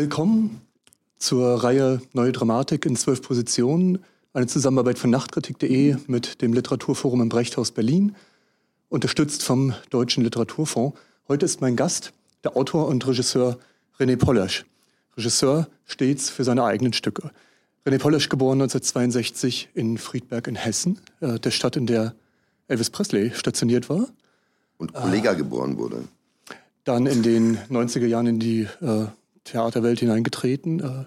Willkommen zur Reihe Neue Dramatik in zwölf Positionen, eine Zusammenarbeit von Nachtkritik.de mit dem Literaturforum im Brechthaus Berlin, unterstützt vom Deutschen Literaturfonds. Heute ist mein Gast der Autor und Regisseur René Pollasch. Regisseur stets für seine eigenen Stücke. René Pollasch, geboren 1962 in Friedberg in Hessen, äh, der Stadt, in der Elvis Presley stationiert war. Und Kollega ah. geboren wurde. Dann in den 90er Jahren in die äh, Theaterwelt hineingetreten. Äh,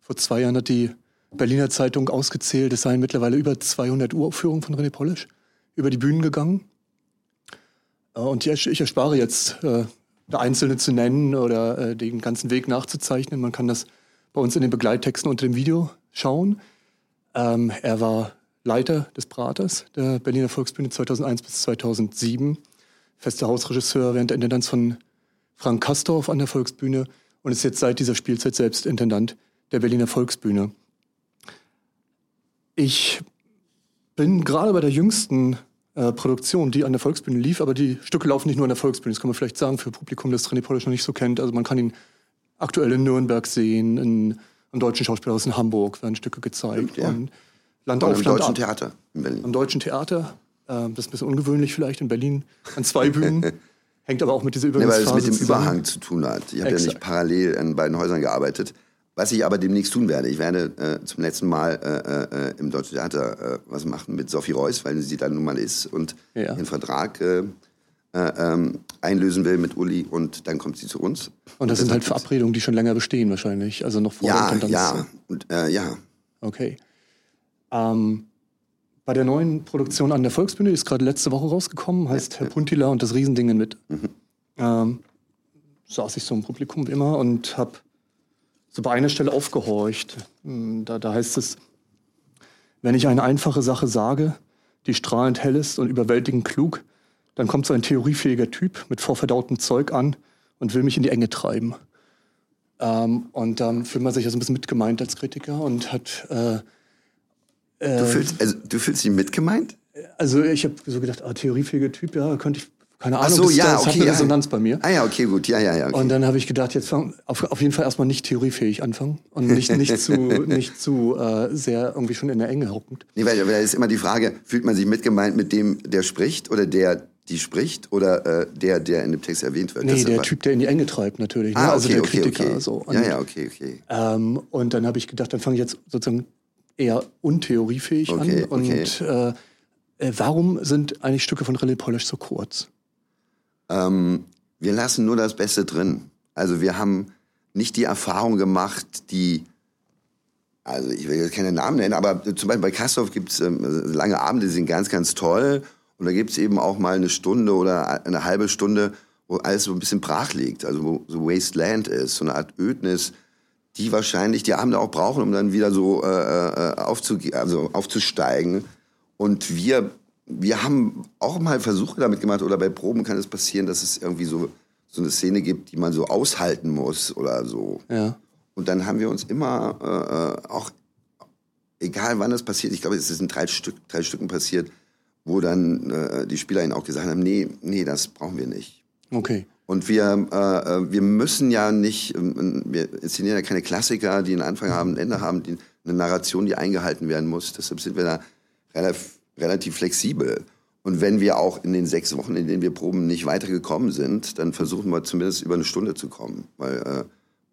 vor zwei Jahren hat die Berliner Zeitung ausgezählt, es seien mittlerweile über 200 Uraufführungen von René Polish über die Bühnen gegangen. Äh, und ich, erspare jetzt, äh, einzelne zu nennen oder den ganzen Weg nachzuzeichnen. Man kann das bei uns in den Begleittexten unter dem Video schauen. Ähm, er war Leiter des Praters der Berliner Volksbühne 2001 bis 2007, fester Hausregisseur während der Intendanz von Frank Kastorf an der Volksbühne und ist jetzt seit dieser Spielzeit selbst Intendant der Berliner Volksbühne. Ich bin gerade bei der jüngsten äh, Produktion, die an der Volksbühne lief, aber die Stücke laufen nicht nur an der Volksbühne. Das kann man vielleicht sagen für Publikum, das René Polish noch nicht so kennt. Also man kann ihn aktuell in Nürnberg sehen, in, am Deutschen Schauspielhaus in Hamburg werden Stücke gezeigt. Ja. und Land auf, am Land Deutschen ab. Theater in Berlin. Am Deutschen Theater. Äh, das ist ein bisschen ungewöhnlich vielleicht in Berlin an zwei Bühnen. Hängt aber auch mit dieser Übergangsphase nee, weil es mit dem zusammen. Überhang zu tun hat. Ich habe ja nicht parallel in beiden Häusern gearbeitet. Was ich aber demnächst tun werde, ich werde äh, zum letzten Mal äh, äh, im Deutschen Theater äh, was machen mit Sophie Reuss, weil sie da nun mal ist und ja. den Vertrag äh, äh, ähm, einlösen will mit Uli und dann kommt sie zu uns. Und das, das sind halt Verabredungen, die schon länger bestehen wahrscheinlich, also noch vor ja, der Ja, und, ja. Okay. Ähm, bei der neuen Produktion an der Volksbühne, die ist gerade letzte Woche rausgekommen, heißt ja, Herr Puntila und das Riesendingen mit. Mhm. Ähm, saß ich so im Publikum wie immer und habe so bei einer Stelle aufgehorcht. Hm, da, da heißt es, wenn ich eine einfache Sache sage, die strahlend hell ist und überwältigend klug, dann kommt so ein theoriefähiger Typ mit vorverdautem Zeug an und will mich in die Enge treiben. Ähm, und dann fühlt man sich also ein bisschen mitgemeint als Kritiker und hat. Äh, äh, du, fühlst, also, du fühlst dich mitgemeint? Also ich habe so gedacht, ah, theoriefähiger Typ, ja, könnte ich keine Ahnung, Ach so, das, ja, das okay, hat eine Resonanz bei mir. Ah ja, okay, gut, ja, ja, ja. Okay. Und dann habe ich gedacht, jetzt fang, auf, auf jeden Fall erstmal nicht theoriefähig anfangen und nicht, nicht zu, nicht zu äh, sehr irgendwie schon in der Enge hockend. Nee, weil, weil ist immer die Frage, fühlt man sich mitgemeint mit dem, der spricht oder der, die spricht oder äh, der, der in dem Text erwähnt wird? Nee, das der Typ, der in die Enge treibt natürlich. Ne? Ah, also okay, also der okay, Kritiker. So. Und, ja, ja, okay, okay. Ähm, und dann habe ich gedacht, dann fange ich jetzt sozusagen eher untheoriefähig okay, an. Und äh, äh, warum sind eigentlich Stücke von René Polish so kurz? Ähm, wir lassen nur das Beste drin. Also wir haben nicht die Erfahrung gemacht, die, also ich will jetzt keine Namen nennen, aber zum Beispiel bei Kastorf gibt es ähm, lange Abende, die sind ganz, ganz toll. Und da gibt es eben auch mal eine Stunde oder eine halbe Stunde, wo alles so ein bisschen brach liegt, also wo so Wasteland ist, so eine Art Ödnis, die wahrscheinlich die Abende auch brauchen, um dann wieder so äh, äh aufzu also aufzusteigen. Und wir wir haben auch mal Versuche damit gemacht, oder bei Proben kann es passieren, dass es irgendwie so, so eine Szene gibt, die man so aushalten muss oder so. Ja. Und dann haben wir uns immer äh, auch, egal wann das passiert, ich glaube, es ist in drei, Stück, drei Stücken passiert, wo dann äh, die SpielerInnen auch gesagt haben, nee, nee, das brauchen wir nicht. Okay. Und wir, äh, äh wir müssen ja nicht, ähm, wir inszenieren ja keine Klassiker, die einen Anfang haben, ein Ende haben, die, eine Narration, die eingehalten werden muss. Deshalb sind wir da relativ relativ flexibel. Und wenn wir auch in den sechs Wochen, in denen wir proben, nicht weitergekommen sind, dann versuchen wir zumindest über eine Stunde zu kommen. Weil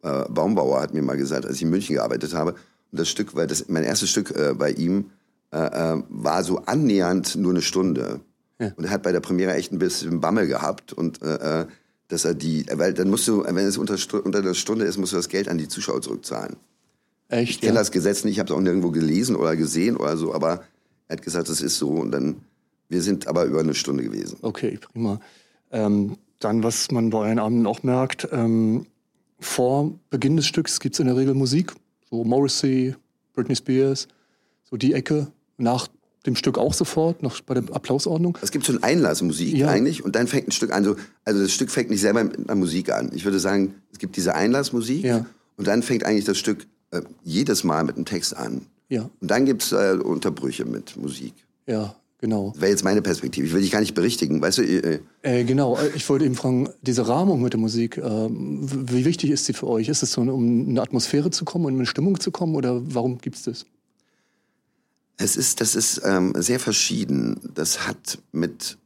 äh, äh, Baumbauer hat mir mal gesagt, als ich in München gearbeitet habe, und das Stück, weil das mein erstes Stück äh, bei ihm äh, war so annähernd nur eine Stunde. Ja. Und er hat bei der Premiere echt ein bisschen Bammel gehabt und dass er die, weil dann musst du, wenn es unter, unter der Stunde ist, musst du das Geld an die Zuschauer zurückzahlen. Echt? Ich kenne ja. das Gesetz nicht, ich habe es auch nirgendwo gelesen oder gesehen oder so, aber er hat gesagt, das ist so. Und dann, wir sind aber über eine Stunde gewesen. Okay, prima. Ähm, dann, was man bei euren Abenden auch merkt, ähm, vor Beginn des Stücks gibt es in der Regel Musik. So Morrissey, Britney Spears, so die Ecke. Nach dem Stück auch sofort, noch bei der Applausordnung. Es gibt so eine Einlassmusik ja. eigentlich und dann fängt ein Stück an. So, also das Stück fängt nicht selber mit einer Musik an. Ich würde sagen, es gibt diese Einlassmusik ja. und dann fängt eigentlich das Stück äh, jedes Mal mit einem Text an. Ja. Und dann gibt es äh, Unterbrüche mit Musik. Ja. Genau. Das wäre jetzt meine Perspektive. Ich will dich gar nicht berichtigen. Weißt du, äh, Äh, genau, äh, ich wollte eben fragen, diese Rahmung mit der Musik, w- wie wichtig ist sie für euch? Ist es so, um in eine Atmosphäre zu kommen und in eine Stimmung zu kommen oder warum gibt's das? Es ist, das ist ähm, sehr verschieden. Das hat mit,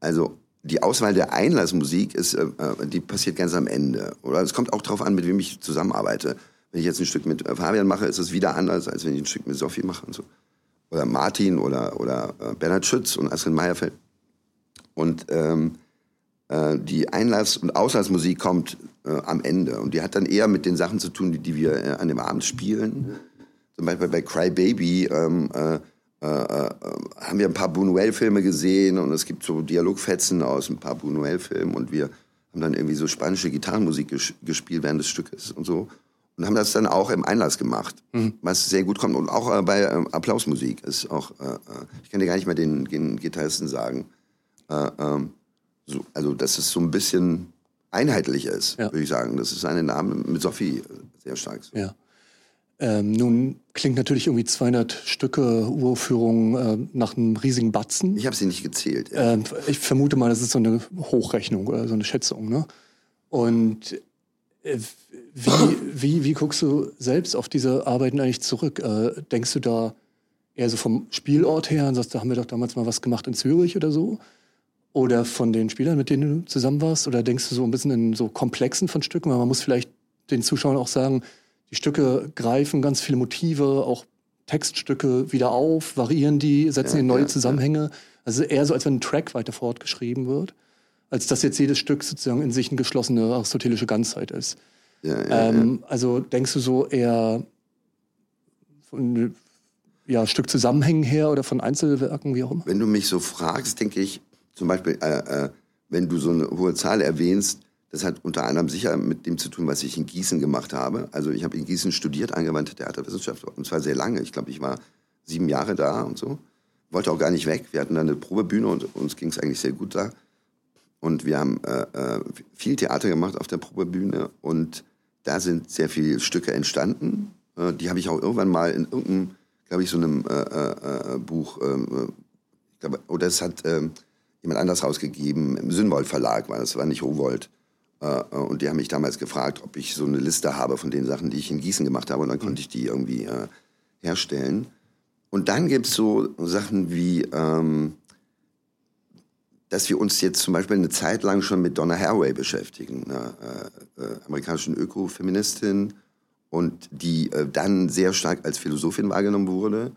also die Auswahl der Einlassmusik ist, äh, äh, die passiert ganz am Ende. Oder es kommt auch darauf an, mit wem ich zusammenarbeite. Wenn ich jetzt ein Stück mit äh, Fabian mache, ist es wieder anders, als wenn ich ein Stück mit Sophie mache und so. Oder Martin oder, oder äh, Bernhard Schütz und Astrid Meyerfeld. Und ähm, äh, die Einlass- und Auslassmusik kommt äh, am Ende. Und die hat dann eher mit den Sachen zu tun, die, die wir an dem Abend spielen. Zum Beispiel bei Cry Baby ähm, äh, äh, äh, haben wir ein paar Buñuel-Filme gesehen und es gibt so Dialogfetzen aus ein paar Buñuel-Filmen und wir haben dann irgendwie so spanische Gitarrenmusik ges gespielt während des Stückes und so. Und haben das dann auch im Einlass gemacht, was sehr gut kommt. Und auch äh, bei ähm, Applausmusik ist auch, äh, äh, ich kann dir gar nicht mehr den, den Gitarristen sagen, äh, ähm, so, also dass es so ein bisschen einheitlich ist, Ja. würde ich sagen. Das ist eine Name mit Sophie sehr stark. So. Ja. Ähm, nun klingt natürlich irgendwie 200 Stücke Uraufführung äh, nach einem riesigen Batzen. Ich habe sie nicht gezählt. Ähm, ich vermute mal, das ist so eine Hochrechnung oder so eine Schätzung. Ne? Und äh, wie, wie, wie guckst du selbst auf diese Arbeiten eigentlich zurück? Äh, denkst du da eher so vom Spielort her und sagst, da haben wir doch damals mal was gemacht in Zürich oder so? Oder von den Spielern, mit denen du zusammen warst? Oder denkst du so ein bisschen in so Komplexen von Stücken? Weil man muss vielleicht den Zuschauern auch sagen, die Stücke greifen ganz viele Motive, auch Textstücke wieder auf, variieren die, setzen Ja, in neue ja, Zusammenhänge. Also eher so, als wenn ein Track weiter fortgeschrieben wird, als dass jetzt jedes Stück sozusagen in sich eine geschlossene aristotelische Ganzheit ist. Ähm, Also denkst du so eher von ja, Stück Zusammenhängen her oder von Einzelwerken, wie auch immer? Wenn du mich so fragst, denke ich, zum Beispiel, äh, äh, wenn du so eine hohe Zahl erwähnst, das hat unter anderem sicher mit dem zu tun, was ich in Gießen gemacht habe. Also ich habe in Gießen studiert, angewandte Theaterwissenschaft, und zwar sehr lange. Ich glaube, ich war sieben Jahre da und so. Wollte auch gar nicht weg. Wir hatten da eine Probebühne und uns ging es eigentlich sehr gut da. Und wir haben äh, äh, viel Theater gemacht auf der Probebühne und da sind sehr viele Stücke entstanden. Äh, die habe ich auch irgendwann mal in irgendeinem, glaube ich, so einem äh, äh, äh, Buch, äh, ich glaube, oder es hat äh, jemand anders rausgegeben, im Sünwold Verlag war das, war nicht Rowold. Äh, äh, und die haben mich damals gefragt, ob ich so eine Liste habe von den Sachen, die ich in Gießen gemacht habe. Und dann konnte ich die irgendwie äh, herstellen. Und dann gibt's so Sachen wie, ähm, dass wir uns jetzt zum Beispiel eine Zeit lang schon mit Donna Haraway beschäftigen, einer äh, äh, amerikanischen Ökofeministin und die äh, dann sehr stark als Philosophin wahrgenommen wurde.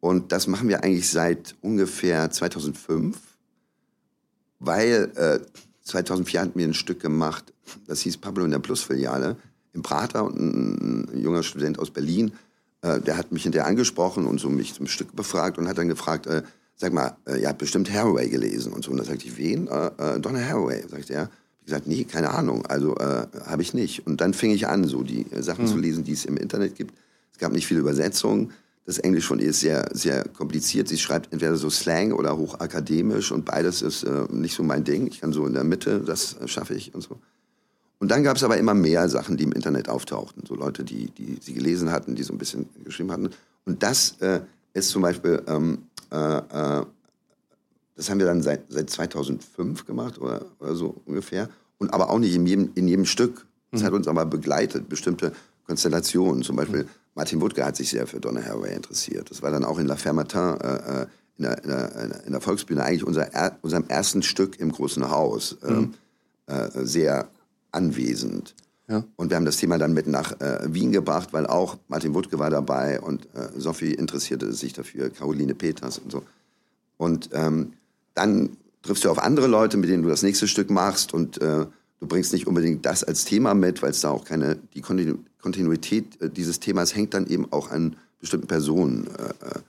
Und das machen wir eigentlich seit ungefähr 2005, weil 2004 hatten wir ein Stück gemacht, das hieß Pablo in der Plus-Filiale im Prater und ein, junger Student aus Berlin, äh, der hat mich hinterher angesprochen und so mich zum Stück befragt und hat dann gefragt, äh, sag mal, äh, ihr habt bestimmt Haraway gelesen und so. Und da sagte ich, wen? Äh, äh, Donna Haraway. Sagte er. Ich gesagt, nee, keine Ahnung, also äh, habe ich nicht. Und dann fing ich an, so die äh, Sachen zu lesen, die es im Internet gibt. Es gab nicht viele Übersetzungen. Das Englisch von ihr ist sehr, sehr kompliziert. Sie schreibt entweder so Slang oder hochakademisch und beides ist äh, nicht so mein Ding. Ich kann so in der Mitte, das äh, schaffe ich und so. Und dann gab es aber immer mehr Sachen, die im Internet auftauchten. So Leute, die, die sie gelesen hatten, die so ein bisschen geschrieben hatten. Und das äh, ist zum Beispiel, ähm, äh, äh, das haben wir dann seit, seit 2005 gemacht oder, oder so ungefähr. Und aber auch nicht in jedem, in jedem Stück. Das hat uns aber begleitet, bestimmte Konstellationen. Zum Beispiel Martin Wuttke hat sich sehr für Donna Haraway interessiert. Das war dann auch in La Fermatin, äh, äh, in, der, in, der, in der Volksbühne, eigentlich unser, er, unserem ersten Stück im Großen Haus. Ähm, äh, sehr anwesend. Ja. Und wir haben das Thema dann mit nach äh, Wien gebracht, weil auch Martin Wuttke war dabei und äh, Sophie interessierte sich dafür, Caroline Peters und so. Und ähm, dann triffst du auf andere Leute, mit denen du das nächste Stück machst und äh, du bringst nicht unbedingt das als Thema mit, weil es da auch keine, die Kontinu Kontinuität äh, dieses Themas hängt dann eben auch an bestimmten Personen. Äh, äh.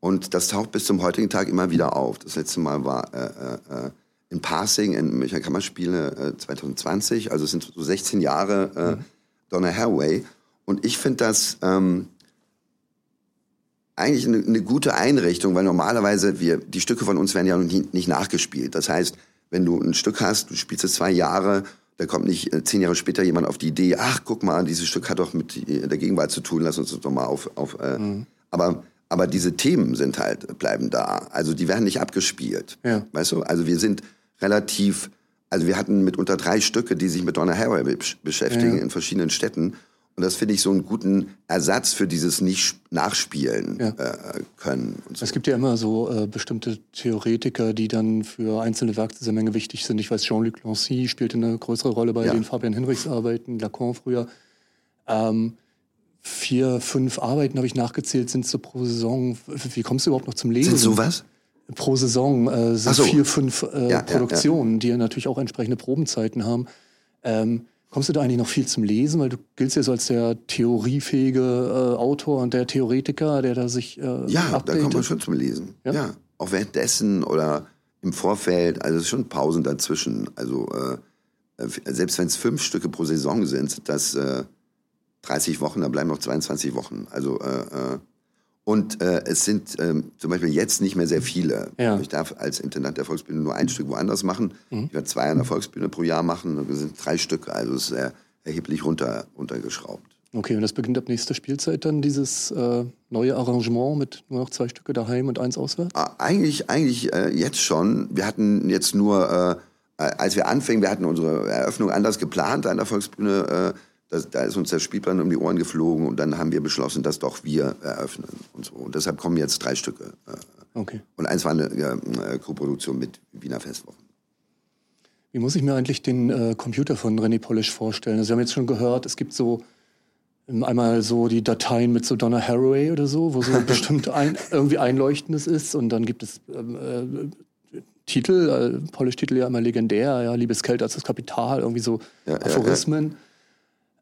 und das taucht bis zum heutigen Tag immer wieder auf. Das letzte Mal war äh, äh, in Passing in Münchner Kammerspiele äh, 2020, also es sind so 16 Jahre äh, Donna Haraway. Und ich finde das ähm, eigentlich eine, eine gute Einrichtung, weil normalerweise wir, die Stücke von uns werden ja noch nie, nicht nachgespielt. Das heißt, wenn du ein Stück hast, du spielst es zwei Jahre, da kommt nicht äh, zehn Jahre später jemand auf die Idee, ach, guck mal, dieses Stück hat doch mit äh, der Gegenwart zu tun, lass uns das doch mal auf... auf äh. Aber Aber diese Themen sind halt, bleiben da. Also die werden nicht abgespielt. Ja. Weißt du? Also wir sind relativ, also wir hatten mitunter drei Stücke, die sich mit Donna Haraway besch- beschäftigen Ja. in verschiedenen Städten. Und das finde ich so einen guten Ersatz für dieses Nicht-Nachspielen Ja. äh, können. So. Es gibt ja immer so äh, bestimmte Theoretiker, die dann für einzelne Werkzusammenhänge wichtig sind. Ich weiß, Jean-Luc Lancy spielte eine größere Rolle bei Ja. den Fabian Hinrichs Arbeiten, Lacan früher. Ähm, vier, fünf Arbeiten habe ich nachgezählt, sind so pro Saison. Wie kommst du überhaupt noch zum Lesen? Sind sowas? Pro Saison äh, sind so. vier, fünf äh, ja, Produktionen, die ja natürlich auch entsprechende Probenzeiten haben. Ähm, kommst du da eigentlich noch viel zum Lesen? Weil du giltst ja so als der theoriefähige äh, Autor und der Theoretiker, der da sich äh, Ja, da updatet. kommt man schon zum Lesen. Ja? Ja. Auch währenddessen oder im Vorfeld. Also es ist schon Pausen dazwischen. Also äh, äh, selbst wenn es fünf Stücke pro Saison sind, das äh, 30 Wochen, da bleiben noch 22 Wochen. Also äh, äh, und äh, es sind ähm, zum Beispiel jetzt nicht mehr sehr viele. Ja. Ich darf als Intendant der Volksbühne nur ein Stück woanders machen. Ich werde zwei an der Volksbühne pro Jahr machen. Das sind drei Stücke. Also es ist äh, erheblich runter, runtergeschraubt. Okay, und das beginnt ab nächster Spielzeit dann, dieses äh, neue Arrangement mit nur noch zwei Stücke daheim und eins auswärts? Ah, Eigentlich, eigentlich äh, jetzt schon. Wir hatten jetzt nur, äh, äh, als wir anfingen, wir hatten unsere Eröffnung anders geplant an der Volksbühne. Das, da ist uns der Spielplan um die Ohren geflogen und dann haben wir beschlossen, dass doch wir eröffnen und so. Und deshalb kommen jetzt drei Stücke. Äh, Okay. und eins war eine äh, Koproduktion mit Wiener Festwochen. Wie muss ich mir eigentlich den äh, Computer von René Polish vorstellen? Also wir haben jetzt schon gehört, es gibt so ähm, einmal so die Dateien mit so Donna Haraway oder so, wo so bestimmt ein, irgendwie Einleuchtendes ist und dann gibt es ähm, äh, Titel, äh, Polish-Titel ja immer legendär, ja, Liebes Geld als das Kapital, irgendwie so Ja, ja, Aphorismen.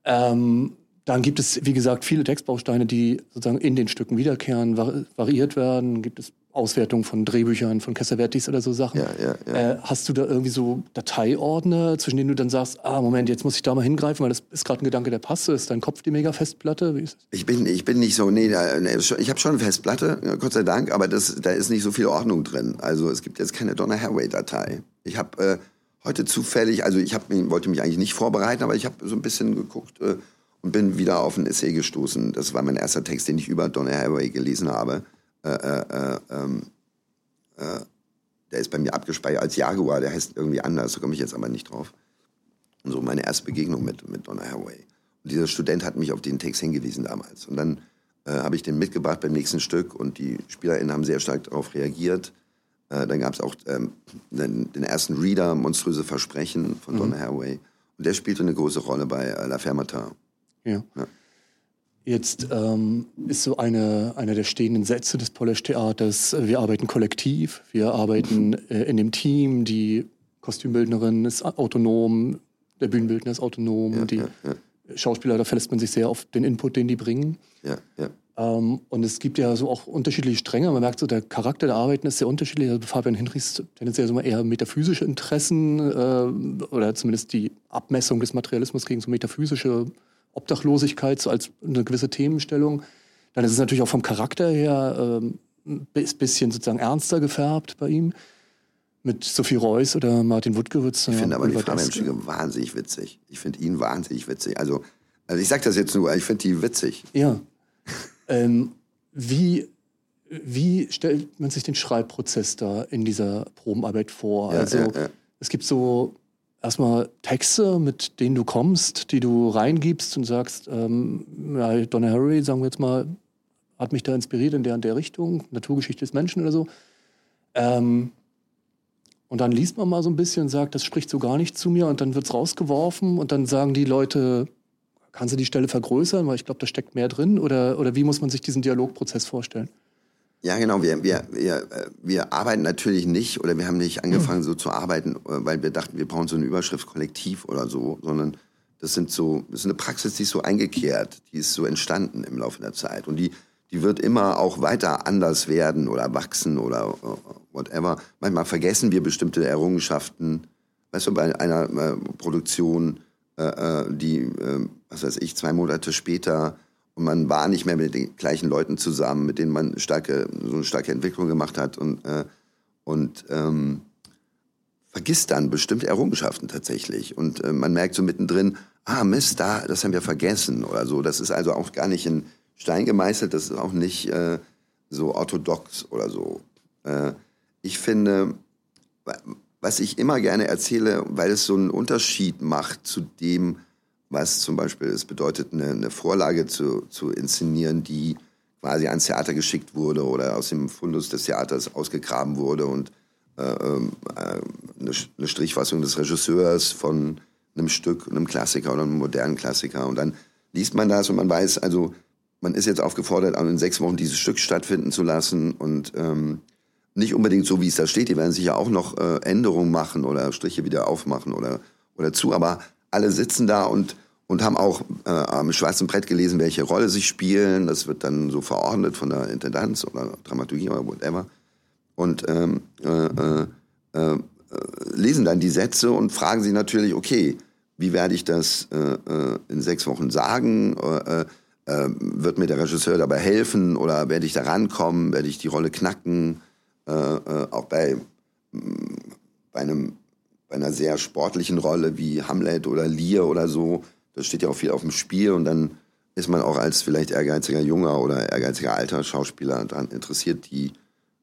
Ähm, dann gibt es, wie gesagt, viele Textbausteine, die sozusagen in den Stücken wiederkehren, vari variiert werden. Gibt es Auswertungen von Drehbüchern, von Cassavetes oder so Sachen. Ja, ja, ja. Äh, hast du da irgendwie so Dateiordner, zwischen denen du dann sagst, ah, Moment, jetzt muss ich da mal hingreifen, weil das ist gerade ein Gedanke, der passt. Ist dein Kopf die Mega-Festplatte? Wie ist das? Ich bin, ich bin nicht so, nee, da, nee ich habe schon eine Festplatte, Gott sei Dank, aber das, da ist nicht so viel Ordnung drin. Also es gibt jetzt keine Donna Haraway-Datei. Ich habe äh, heute zufällig, also ich hab, wollte mich eigentlich nicht vorbereiten, aber ich habe so ein bisschen geguckt äh, und bin wieder auf ein Essay gestoßen. Das war mein erster Text, den ich über Donna Haraway gelesen habe. Äh, äh, äh, ähm, äh, der ist bei mir abgespeichert als Jaguar, der heißt irgendwie anders, da komme ich jetzt aber nicht drauf. Und so meine erste Begegnung mit, mit Donna Haraway. Und dieser Student hat mich auf den Text hingewiesen damals. Und dann äh, habe ich den mitgebracht beim nächsten Stück und die SpielerInnen haben sehr stark darauf reagiert. Äh, dann gab es auch ähm, den, den ersten Reader, Monströse Versprechen von Donna Haraway. Und der spielte eine große Rolle bei äh, La Fermata. Ja. Ja. Jetzt ähm, ist so eine, einer der stehenden Sätze des Polish-Theaters, äh, wir arbeiten kollektiv, wir arbeiten äh, in dem Team, die Kostümbildnerin ist autonom, der Bühnenbildner ist autonom, die ja, ja. Schauspieler, da verlässt man sich sehr auf den Input, den die bringen. Ja, ja. Ähm, und es gibt ja so auch unterschiedliche Stränge. Man merkt so, der Charakter der Arbeiten ist sehr unterschiedlich. Also Fabian Hinrichs tendenziell so mal eher metaphysische Interessen äh, oder zumindest die Abmessung des Materialismus gegen so metaphysische Obdachlosigkeit so als eine gewisse Themenstellung. Dann ist es natürlich auch vom Charakter her ähm, ein bi- bisschen sozusagen ernster gefärbt bei ihm. Mit Sophie Reuss oder Martin Wuttgewitz. Ich finde aber die Fabian-Stücke wahnsinnig witzig. Ich finde ihn wahnsinnig witzig. Also, also ich sage das jetzt nur, ich finde die witzig. Ja. Ähm, wie, wie stellt man sich den Schreibprozess da in dieser Probenarbeit vor? Ja, also ja, ja. es gibt so erstmal Texte, mit denen du kommst, die du reingibst und sagst, ähm, ja, Donna Haraway, sagen wir jetzt mal, hat mich da inspiriert in der und der Richtung, Naturgeschichte des Menschen oder so. Ähm, und dann liest man mal so ein bisschen und sagt, das spricht so gar nicht zu mir und dann wird's rausgeworfen und dann sagen die Leute, kannst du die Stelle vergrößern, weil ich glaube, da steckt mehr drin oder, oder wie muss man sich diesen Dialogprozess vorstellen? Ja, genau. Wir, wir, wir, äh, wir arbeiten natürlich nicht oder wir haben nicht angefangen so zu arbeiten, äh, weil wir dachten, wir brauchen so eine Überschrift kollektiv oder so, sondern das sind so, das ist eine Praxis, die ist so eingekehrt, die ist so entstanden im Laufe der Zeit und die, die wird immer auch weiter anders werden oder wachsen oder äh, whatever. Manchmal vergessen wir bestimmte Errungenschaften. Weißt du, bei einer Produktion, die, äh, was weiß ich, zwei Monate später und man war nicht mehr mit den gleichen Leuten zusammen, mit denen man starke, so eine starke Entwicklung gemacht hat und, äh, und ähm, vergisst dann bestimmte Errungenschaften tatsächlich. Und äh, man merkt so mittendrin, ah Mist, da, das haben wir vergessen oder so. Das ist also auch gar nicht in Stein gemeißelt, das ist auch nicht äh, so orthodox oder so. Äh, ich finde, was ich immer gerne erzähle, weil es so einen Unterschied macht zu dem, was zum Beispiel es bedeutet, eine, eine Vorlage zu, zu inszenieren, die quasi ans Theater geschickt wurde oder aus dem Fundus des Theaters ausgegraben wurde und äh, ähm, äh, eine, eine Strichfassung des Regisseurs von einem Stück, einem Klassiker oder einem modernen Klassiker. Und dann liest man das und man weiß, also man ist jetzt aufgefordert, in sechs Wochen dieses Stück stattfinden zu lassen und ähm, nicht unbedingt so, wie es da steht. Die werden sicher auch noch äh, Änderungen machen oder Striche wieder aufmachen oder, oder zu, aber alle sitzen da und und haben auch äh, am schwarzen Brett gelesen, welche Rolle sie spielen. Das wird dann so verordnet von der Intendanz oder Dramaturgie oder whatever. Und ähm, äh, äh, äh, lesen dann die Sätze und fragen sich natürlich, okay, wie werde ich das äh, äh, in sechs Wochen sagen? wird mir der Regisseur dabei helfen oder werde ich da rankommen? Werde ich die Rolle knacken? auch bei, bei, einem, bei einer sehr sportlichen Rolle wie Hamlet oder Lear oder so das steht ja auch viel auf dem Spiel und dann ist man auch als vielleicht ehrgeiziger junger oder ehrgeiziger alter Schauspieler daran interessiert, die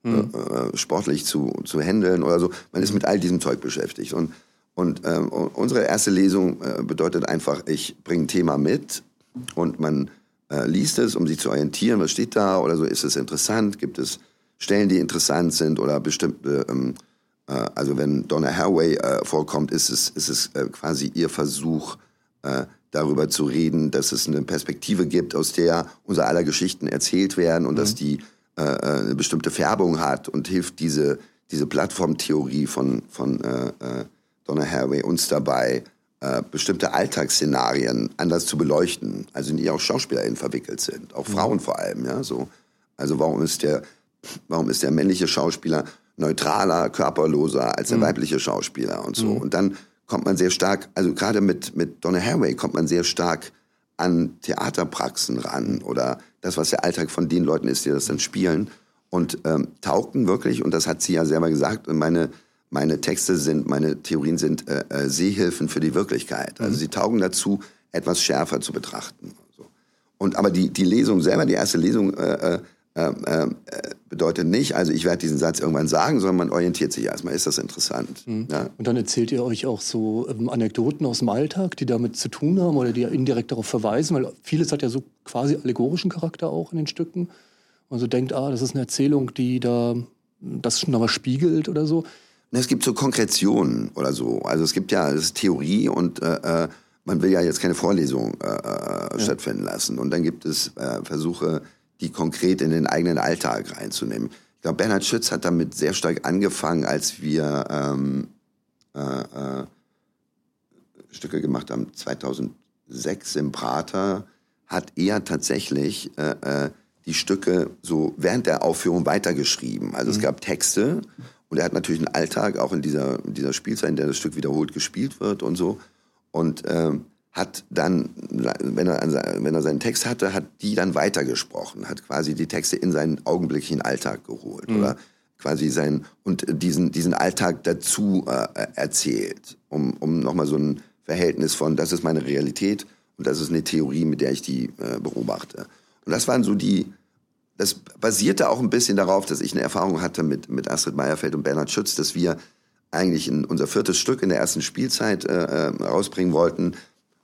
mhm. äh, sportlich zu, zu handeln oder so. Man ist mit all diesem Zeug beschäftigt. Und, und äh, unsere erste Lesung äh, bedeutet einfach, ich bringe ein Thema mit und man äh, liest es, um sich zu orientieren, was steht da oder so, ist es interessant, gibt es Stellen, die interessant sind oder bestimmte, ähm, äh, also wenn Donna Haraway vorkommt, ist es, ist es quasi ihr Versuch, darüber zu reden, dass es eine Perspektive gibt, aus der unser aller Geschichten erzählt werden und mhm. dass die äh, äh, eine bestimmte Färbung hat und hilft diese, diese Plattformtheorie von, von äh, äh, Donna Haraway uns dabei, äh, bestimmte Alltagsszenarien anders zu beleuchten, also in die auch SchauspielerInnen verwickelt sind, auch mhm. Frauen vor allem, ja, so. Also warum ist der, warum ist der männliche Schauspieler neutraler, körperloser als der mhm. weibliche Schauspieler und so. Mhm. Und dann kommt man sehr stark, also gerade mit, mit Donna Haraway kommt man sehr stark an Theaterpraxen ran oder das, was der Alltag von den Leuten ist, die das dann spielen. Und ähm, taugen wirklich, und das hat sie ja selber gesagt, meine, meine Texte sind, meine Theorien sind äh, äh, Sehhilfen für die Wirklichkeit. Also mhm. sie taugen dazu, etwas schärfer zu betrachten. So. Und aber die, die Lesung selber, die erste Lesung, äh, äh ähm, ähm, äh, bedeutet nicht, also ich werde diesen Satz irgendwann sagen, sondern man orientiert sich erstmal, ist das interessant. Mhm. Ja? Und dann erzählt ihr euch auch so ähm, Anekdoten aus dem Alltag, die damit zu tun haben oder die indirekt darauf verweisen, weil vieles hat ja so quasi allegorischen Charakter auch in den Stücken. Und so denkt, ah, das ist eine Erzählung, die da das schon nochmal spiegelt oder so. Es gibt so Konkretionen oder so. Also es gibt ja, das ist Theorie und äh, äh man will ja jetzt keine Vorlesung äh, äh, ja. stattfinden lassen. Und dann gibt es äh, Versuche, die konkret in den eigenen Alltag reinzunehmen. Ich glaube, Bernhard Schütz hat damit sehr stark angefangen, als wir ähm, äh, äh, Stücke gemacht haben, 2006 im Prater, hat er tatsächlich äh, äh, die Stücke so während der Aufführung weitergeschrieben. Also mhm. es gab Texte und er hat natürlich einen Alltag, auch in dieser, in dieser Spielzeit, in der das Stück wiederholt gespielt wird und so. Und ähm, hat dann, wenn er, wenn er seinen Text hatte, hat die dann weitergesprochen, hat quasi die Texte in seinen augenblicklichen Alltag geholt mhm. oder quasi sein und diesen diesen Alltag dazu äh, erzählt, um um nochmal so ein Verhältnis von, das ist meine Realität und das ist eine Theorie, mit der ich die äh, beobachte. Und das waren so die, das basierte auch ein bisschen darauf, dass ich eine Erfahrung hatte mit mit Astrid Meyerfeld und Bernhard Schütz, dass wir eigentlich in unser viertes Stück in der ersten Spielzeit äh, äh rausbringen wollten,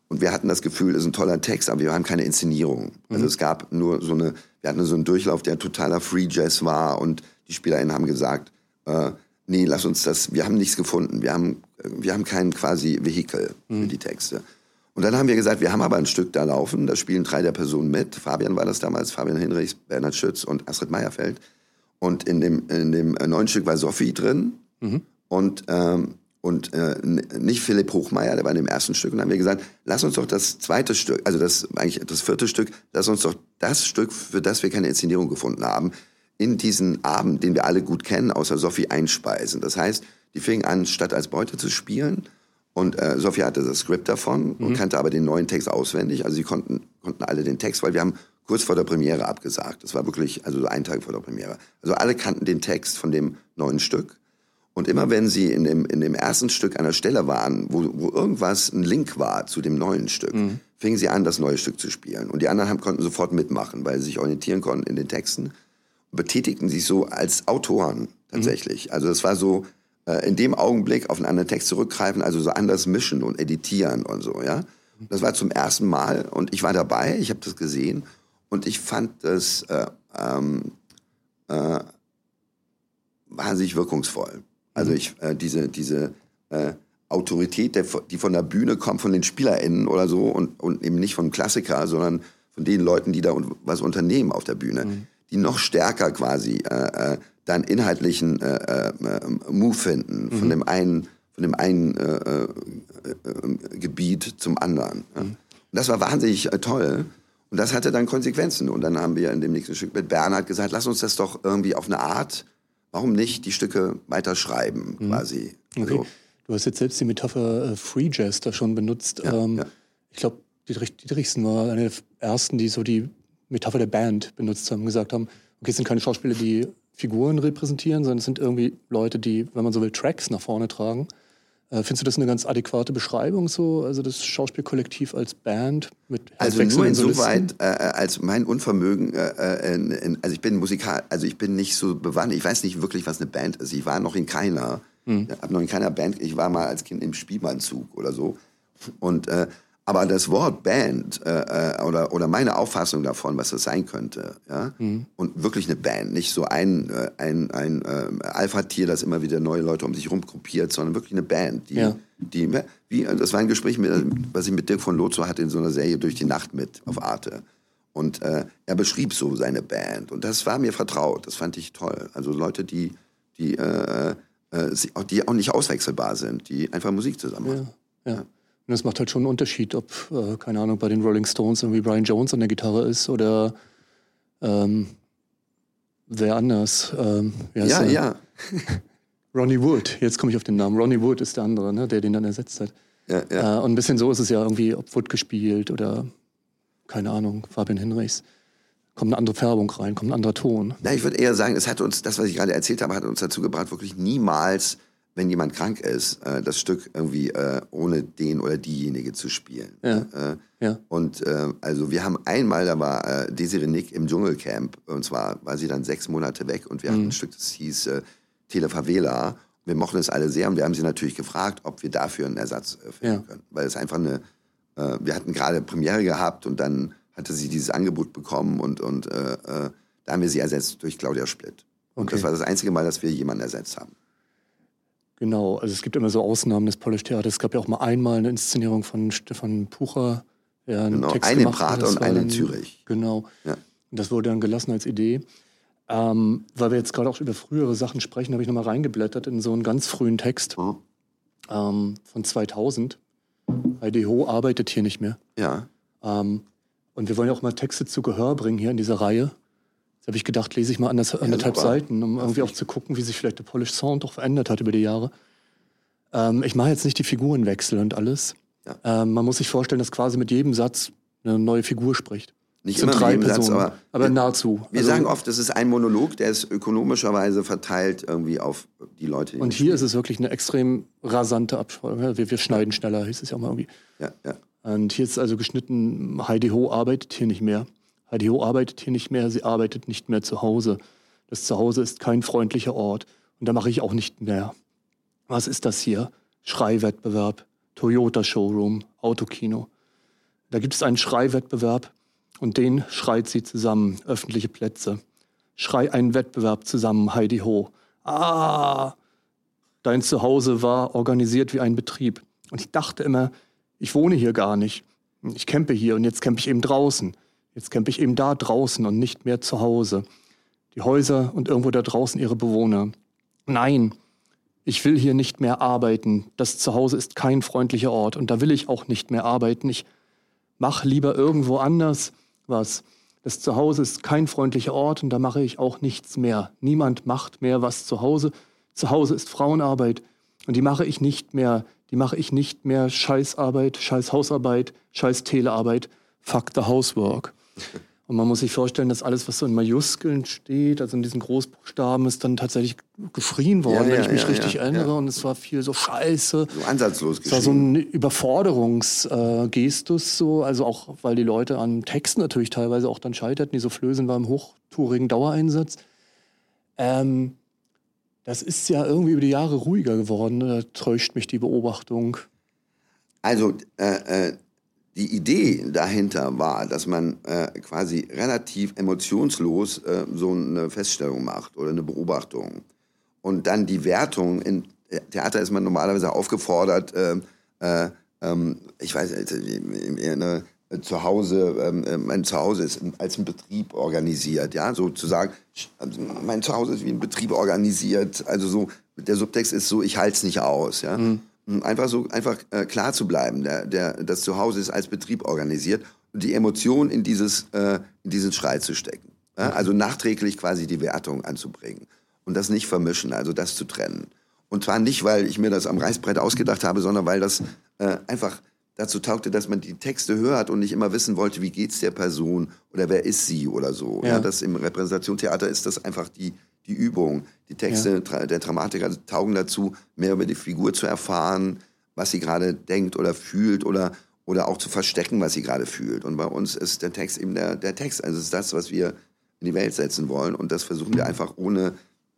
und wir hatten das Gefühl, es ist ein toller Text, aber wir haben keine Inszenierung. Also mhm. es gab nur so eine, wir hatten so einen Durchlauf, der totaler Free Jazz war und die SpielerInnen haben gesagt, äh, nee, lass uns das, wir haben nichts gefunden. Wir haben, wir haben kein quasi Vehikel mhm. für die Texte. Und dann haben wir gesagt, wir haben aber ein Stück da laufen, da spielen drei der Personen mit. Fabian war das damals, Fabian Hinrichs, Bernhard Schütz und Astrid Meyerfeld. Und in dem, in dem neuen Stück war Sophie drin. Mhm. Und ähm, und äh, nicht Philipp Hochmeier, der war in dem ersten Stück. Und dann haben wir gesagt, lass uns doch das zweite Stück, also das eigentlich das vierte Stück, lass uns doch das Stück, für das wir keine Inszenierung gefunden haben, in diesen Abend, den wir alle gut kennen, außer Sophie einspeisen. Das heißt, die fingen an, statt als Beute zu spielen. Und äh, Sophie hatte das Skript davon und mhm. kannte aber den neuen Text auswendig. Also sie konnten, konnten alle den Text, weil wir haben kurz vor der Premiere abgesagt. Das war wirklich, also so ein Tag vor der Premiere. Also alle kannten den Text von dem neuen Stück. Und immer wenn sie in dem, in dem ersten Stück an der Stelle waren, wo, wo irgendwas ein Link war zu dem neuen Stück, mhm. fingen sie an, das neue Stück zu spielen. Und die anderen haben, konnten sofort mitmachen, weil sie sich orientieren konnten in den Texten. betätigten sich so als Autoren tatsächlich. Also es war so äh, in dem Augenblick auf einen anderen Text zurückgreifen, also so anders mischen und editieren und so, ja. Das war zum ersten Mal und ich war dabei, ich habe das gesehen und ich fand das äh, ähm, äh, wahnsinnig wirkungsvoll. Also ich äh, diese diese äh, Autorität, der, die von der Bühne kommt, von den SpielerInnen oder so und, und eben nicht von Klassiker, sondern von den Leuten, die da was unternehmen auf der Bühne, mhm. die noch stärker quasi äh, äh, dann inhaltlichen äh, äh, Move finden mhm. von dem einen von dem einen äh, äh, äh, Gebiet zum anderen. Ja. Mhm. das war wahnsinnig äh, toll. Und das hatte dann Konsequenzen. Und dann haben wir in dem nächsten Stück mit Bernhard gesagt, lass uns das doch irgendwie auf eine Art, warum nicht die Stücke weiter schreiben, mhm. quasi. Okay. Also, du hast jetzt selbst die Metapher äh, Free Jazz da schon benutzt. Ja, ähm, ja. Ich glaube, Dietrich Dietrichsen war einer der ersten, die so die Metapher der Band benutzt haben, gesagt haben, okay, es sind keine Schauspieler, die Figuren repräsentieren, sondern es sind irgendwie Leute, die, wenn man so will, Tracks nach vorne tragen. Äh, findest du das eine ganz adäquate Beschreibung so? Also das Schauspielkollektiv als Band mit Also nur insoweit, äh, äh, als mein Unvermögen, äh, äh, in, in, also ich bin Musikal, also ich bin nicht so bewandt, ich weiß nicht wirklich, was eine Band ist. Ich war noch in keiner, hm. habe noch in keiner Band, ich war mal als Kind im Spielmannzug oder so. Und äh, aber das Wort Band äh, äh, oder, oder meine Auffassung davon, was das sein könnte, ja, mhm. und wirklich eine Band, nicht so ein, äh, ein, ein äh, Alpha-Tier, das immer wieder neue Leute um sich herum gruppiert, sondern wirklich eine Band, die, ja. die wie, das war ein Gespräch, mit, was ich mit Dirk von Lozo hatte in so einer Serie durch die Nacht mit auf Arte. Und äh, er beschrieb so seine Band und das war mir vertraut, das fand ich toll. Also Leute, die, die, äh, äh, die auch nicht auswechselbar sind, die einfach Musik zusammen machen. Ja. ja. Und das macht halt schon einen Unterschied, ob, äh, keine Ahnung, bei den Rolling Stones irgendwie Brian Jones an der Gitarre ist oder ähm, wer anders. Ähm, ja, ja. Ronnie Wood, jetzt komme ich auf den Namen. Ronnie Wood ist der andere, ne, der den dann ersetzt hat. Ja, ja. Äh, und ein bisschen so ist es ja irgendwie, ob Wood gespielt oder, keine Ahnung, Fabian Hinrichs. Kommt eine andere Färbung rein, kommt ein anderer Ton. Na, ich würde eher sagen, es hat uns, das, was ich gerade erzählt habe, hat uns dazu gebracht, wirklich niemals wenn jemand krank ist, äh, das Stück irgendwie äh, ohne den oder diejenige zu spielen. Ja. Äh, ja. Und äh, also wir haben einmal, da war äh, Desiree Nick im Dschungelcamp und zwar war sie dann sechs Monate weg und wir mhm. hatten ein Stück, das hieß äh, Telefavela. Wir mochten es alle sehr und wir haben sie natürlich gefragt, ob wir dafür einen Ersatz äh, finden ja. können. Weil es einfach eine, wir hatten gerade Premiere gehabt und dann hatte sie dieses Angebot bekommen und, und da haben wir sie ersetzt durch Claudia Splitt. Und okay. das war das einzige Mal, dass wir jemanden ersetzt haben. Genau, also es gibt immer so Ausnahmen des Polish Theaters. Es gab ja auch mal einmal eine Inszenierung von Stefan Pucher. Ja, einen genau, Text einen in Prater und einen in Zürich. Genau. Ja. Und das wurde dann gelassen als Idee. Ähm, weil wir jetzt gerade auch über frühere Sachen sprechen, habe ich nochmal reingeblättert in so einen ganz frühen Text mhm. ähm, von 2000. Heidi Ho arbeitet hier nicht mehr. Ja. Ähm, und wir wollen ja auch mal Texte zu Gehör bringen hier in dieser Reihe. Da habe ich gedacht, lese ich mal anders, anderthalb ja, Seiten, um irgendwie auch zu gucken, wie sich vielleicht der Polish Sound doch verändert hat über die Jahre. Ähm, ich mache jetzt nicht die Figurenwechsel und alles. Ja. Ähm, man muss sich vorstellen, dass quasi mit jedem Satz eine neue Figur spricht. Nicht immer drei Personen, Satz, aber, aber wir, nahezu. Wir also, sagen oft, es ist ein Monolog, der ist ökonomischerweise verteilt irgendwie auf die Leute. Die und hier spielen. ist es wirklich eine extrem rasante Abfolge. Wir, wir schneiden schneller, hieß es ja auch mal irgendwie. Ja, ja. Und hier ist also geschnitten, Heidi Ho arbeitet hier nicht mehr. HDO arbeitet hier nicht mehr, sie arbeitet nicht mehr zu Hause. Das Zuhause ist kein freundlicher Ort und da mache ich auch nicht mehr. Was ist das hier? Schreiwettbewerb, Toyota Showroom, Autokino. Da gibt es einen Schreiwettbewerb und den schreit sie zusammen, öffentliche Plätze. Schrei einen Wettbewerb zusammen, Heidi Ho. Ah! Dein Zuhause war organisiert wie ein Betrieb. Und ich dachte immer, ich wohne hier gar nicht. Ich campe hier und jetzt campe ich eben draußen. Jetzt campe ich eben da draußen und nicht mehr zu Hause. Die Häuser und irgendwo da draußen ihre Bewohner. Nein, ich will hier nicht mehr arbeiten. Das Zuhause ist kein freundlicher Ort und da will ich auch nicht mehr arbeiten. Ich mache lieber irgendwo anders was. Das Zuhause ist kein freundlicher Ort und da mache ich auch nichts mehr. Niemand macht mehr was zu Hause. Zu Hause ist Frauenarbeit und die mache ich nicht mehr. Die mache ich nicht mehr Scheißarbeit, Scheiß Hausarbeit, Scheiß Telearbeit. Fuck the housework. Und man muss sich vorstellen, dass alles, was so in Majuskeln steht, also in diesen Großbuchstaben, ist dann tatsächlich geschrien worden, ja, wenn ich mich ja, richtig erinnere. Und es war viel so Scheiße. So ansatzlos geschrien. Es war so ein Überforderungsgestus, äh, so, also auch, weil die Leute an Texten natürlich teilweise auch dann scheiterten, die so flößen war im hochtourigen Dauereinsatz. Ähm, das ist ja irgendwie über die Jahre ruhiger geworden. Da täuscht mich die Beobachtung. Also äh, äh, die Idee dahinter war, dass man äh, quasi relativ emotionslos äh, so eine Feststellung macht oder eine Beobachtung. Und dann die Wertung. In Theater ist man normalerweise aufgefordert, äh, äh, ähm, ich weiß, eine zu Hause, ähm, äh, mein Zuhause ist als ein Betrieb organisiert, ja, sozusagen, also mein Zuhause ist wie ein Betrieb organisiert, also so, der Subtext ist so, ich halte es nicht aus, ja. Mhm. Einfach so, einfach äh, klar zu bleiben, der, der, das Zuhause ist als Betrieb organisiert und die Emotion in dieses, äh, in diesen Schrei zu stecken. Ja? Also nachträglich quasi die Wertung anzubringen und das nicht vermischen, also das zu trennen. Und zwar nicht, weil ich mir das am Reißbrett ausgedacht habe, sondern weil das äh, einfach dazu taugte, dass man die Texte hört und nicht immer wissen wollte, wie geht's der Person oder wer ist sie oder so. Ja. ja das im Repräsentationstheater ist das einfach die, die Übung. Die Texte ja. der Dramatiker taugen dazu, mehr über die Figur zu erfahren, was sie gerade denkt oder fühlt oder, oder auch zu verstecken, was sie gerade fühlt. Und bei uns ist der Text eben der, der Text. Also es ist das, was wir in die Welt setzen wollen. Und das versuchen wir einfach ohne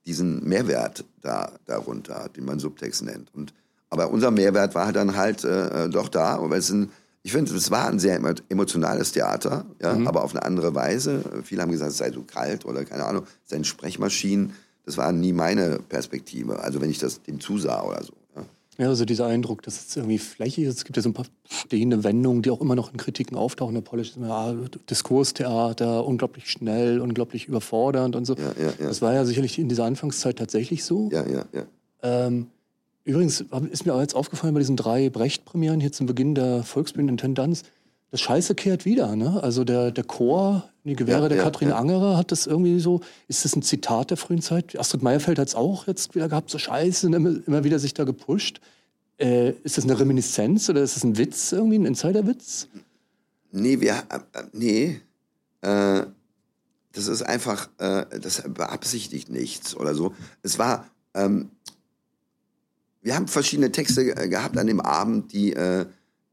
diesen Mehrwert da, darunter, den man Subtext nennt. Und aber unser Mehrwert war dann halt äh, äh doch da. Aber es sind, ich finde, es war ein sehr emotionales Theater, ja, mhm. aber auf eine andere Weise. Viele haben gesagt, es sei so kalt oder keine Ahnung, es seien Sprechmaschinen. Das war nie meine Perspektive. Also wenn ich das dem zusah oder so. Ja. Ja, also dieser Eindruck, dass es irgendwie flächig ist. Es gibt ja so ein paar stehende Wendungen, die auch immer noch in Kritiken auftauchen. Der Polish ist immer ah, Diskurstheater, unglaublich schnell, unglaublich überfordernd und so. Ja, ja, ja. Das war ja sicherlich in dieser Anfangszeit tatsächlich so. Ja, ja, ja. Ähm, Übrigens ist mir auch jetzt aufgefallen bei diesen drei Brecht-Premieren hier zum Beginn der Volksbühnenintendanz, das Scheiße kehrt wieder. Ne? Also der, der Chor, die Gewehre ja, der ja, Katrin ja. Angerer hat das irgendwie so, ist das ein Zitat der frühen Zeit? Astrid Meierfeld hat es auch jetzt wieder gehabt, so Scheiße, immer, immer wieder sich da gepusht. Äh, ist das eine Reminiszenz oder ist das ein Witz irgendwie, ein Insiderwitz? Nee, wir, äh, nee, äh, das ist einfach, äh, das beabsichtigt nichts oder so. Es war, ähm, wir haben verschiedene Texte äh, gehabt an dem Abend, die, äh,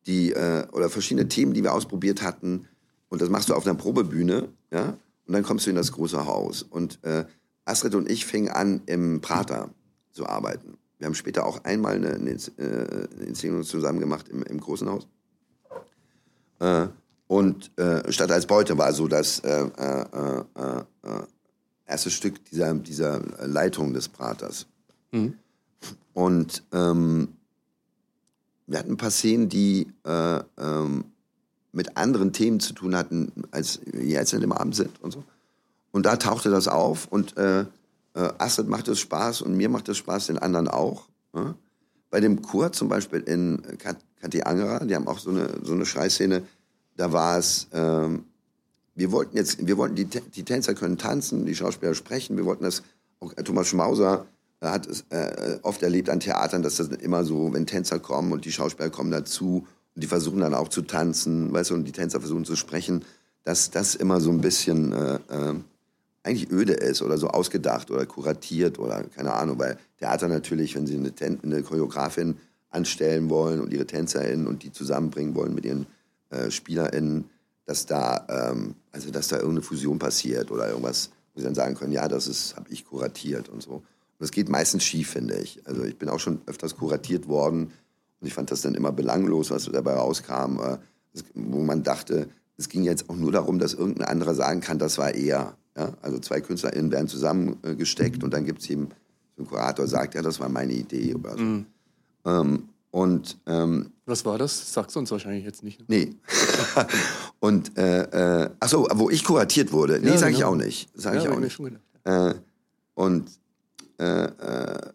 die äh, oder verschiedene Themen, die wir ausprobiert hatten. Und das machst du auf einer Probebühne, ja. Und dann kommst du in das große Haus. Und äh, Astrid und ich fingen an, im Prater zu arbeiten. Wir haben später auch einmal eine, eine, Inszenierung zusammen gemacht im, im großen Haus. Äh, und äh, Stadt als Beute war so das erste Stück dieser, dieser Leitung des Praters. Mhm. Und ähm, wir hatten ein paar Szenen, die äh, ähm, mit anderen Themen zu tun hatten, als jetzt in dem Abend sind und so. Und da tauchte das auf und äh, äh, Astrid macht es Spaß und mir macht es Spaß, den anderen auch. Ja? Bei dem Chor zum Beispiel in Kathi Angerer, die haben auch so eine, so eine Schreiszene, da war es, ähm, wir wollten jetzt, wir wollten, die, die Tänzer können tanzen, die Schauspieler sprechen, wir wollten das, auch Thomas Schmauser hat es äh, oft erlebt an Theatern, dass das immer so, wenn Tänzer kommen und die Schauspieler kommen dazu und die versuchen dann auch zu tanzen, weißt du, und die Tänzer versuchen zu sprechen, dass das immer so ein bisschen äh, äh, eigentlich öde ist oder so ausgedacht oder kuratiert oder keine Ahnung, weil Theater natürlich, wenn sie eine, Tän eine Choreografin anstellen wollen und ihre TänzerInnen und die zusammenbringen wollen mit ihren äh, SpielerInnen, dass da, ähm, also dass da irgendeine Fusion passiert oder irgendwas, wo sie dann sagen können, ja, das habe ich kuratiert und so. Das geht meistens schief, finde ich. Also ich bin auch schon öfters kuratiert worden und ich fand das dann immer belanglos, was dabei rauskam, äh, wo man dachte, es ging jetzt auch nur darum, dass irgendein anderer sagen kann, das war er. Ja? Also zwei KünstlerInnen werden zusammengesteckt und dann gibt es eben, so ein Kurator sagt, ja, das war meine Idee oder so. Mhm. Ähm, und, ähm, Was war das? Sagst du uns wahrscheinlich jetzt nicht. Ne? Nee. und, äh, äh, ach so, wo ich kuratiert wurde. Nee, ja, sage genau. ich auch nicht. Sag ja, ich auch nicht. Äh, und äh, äh,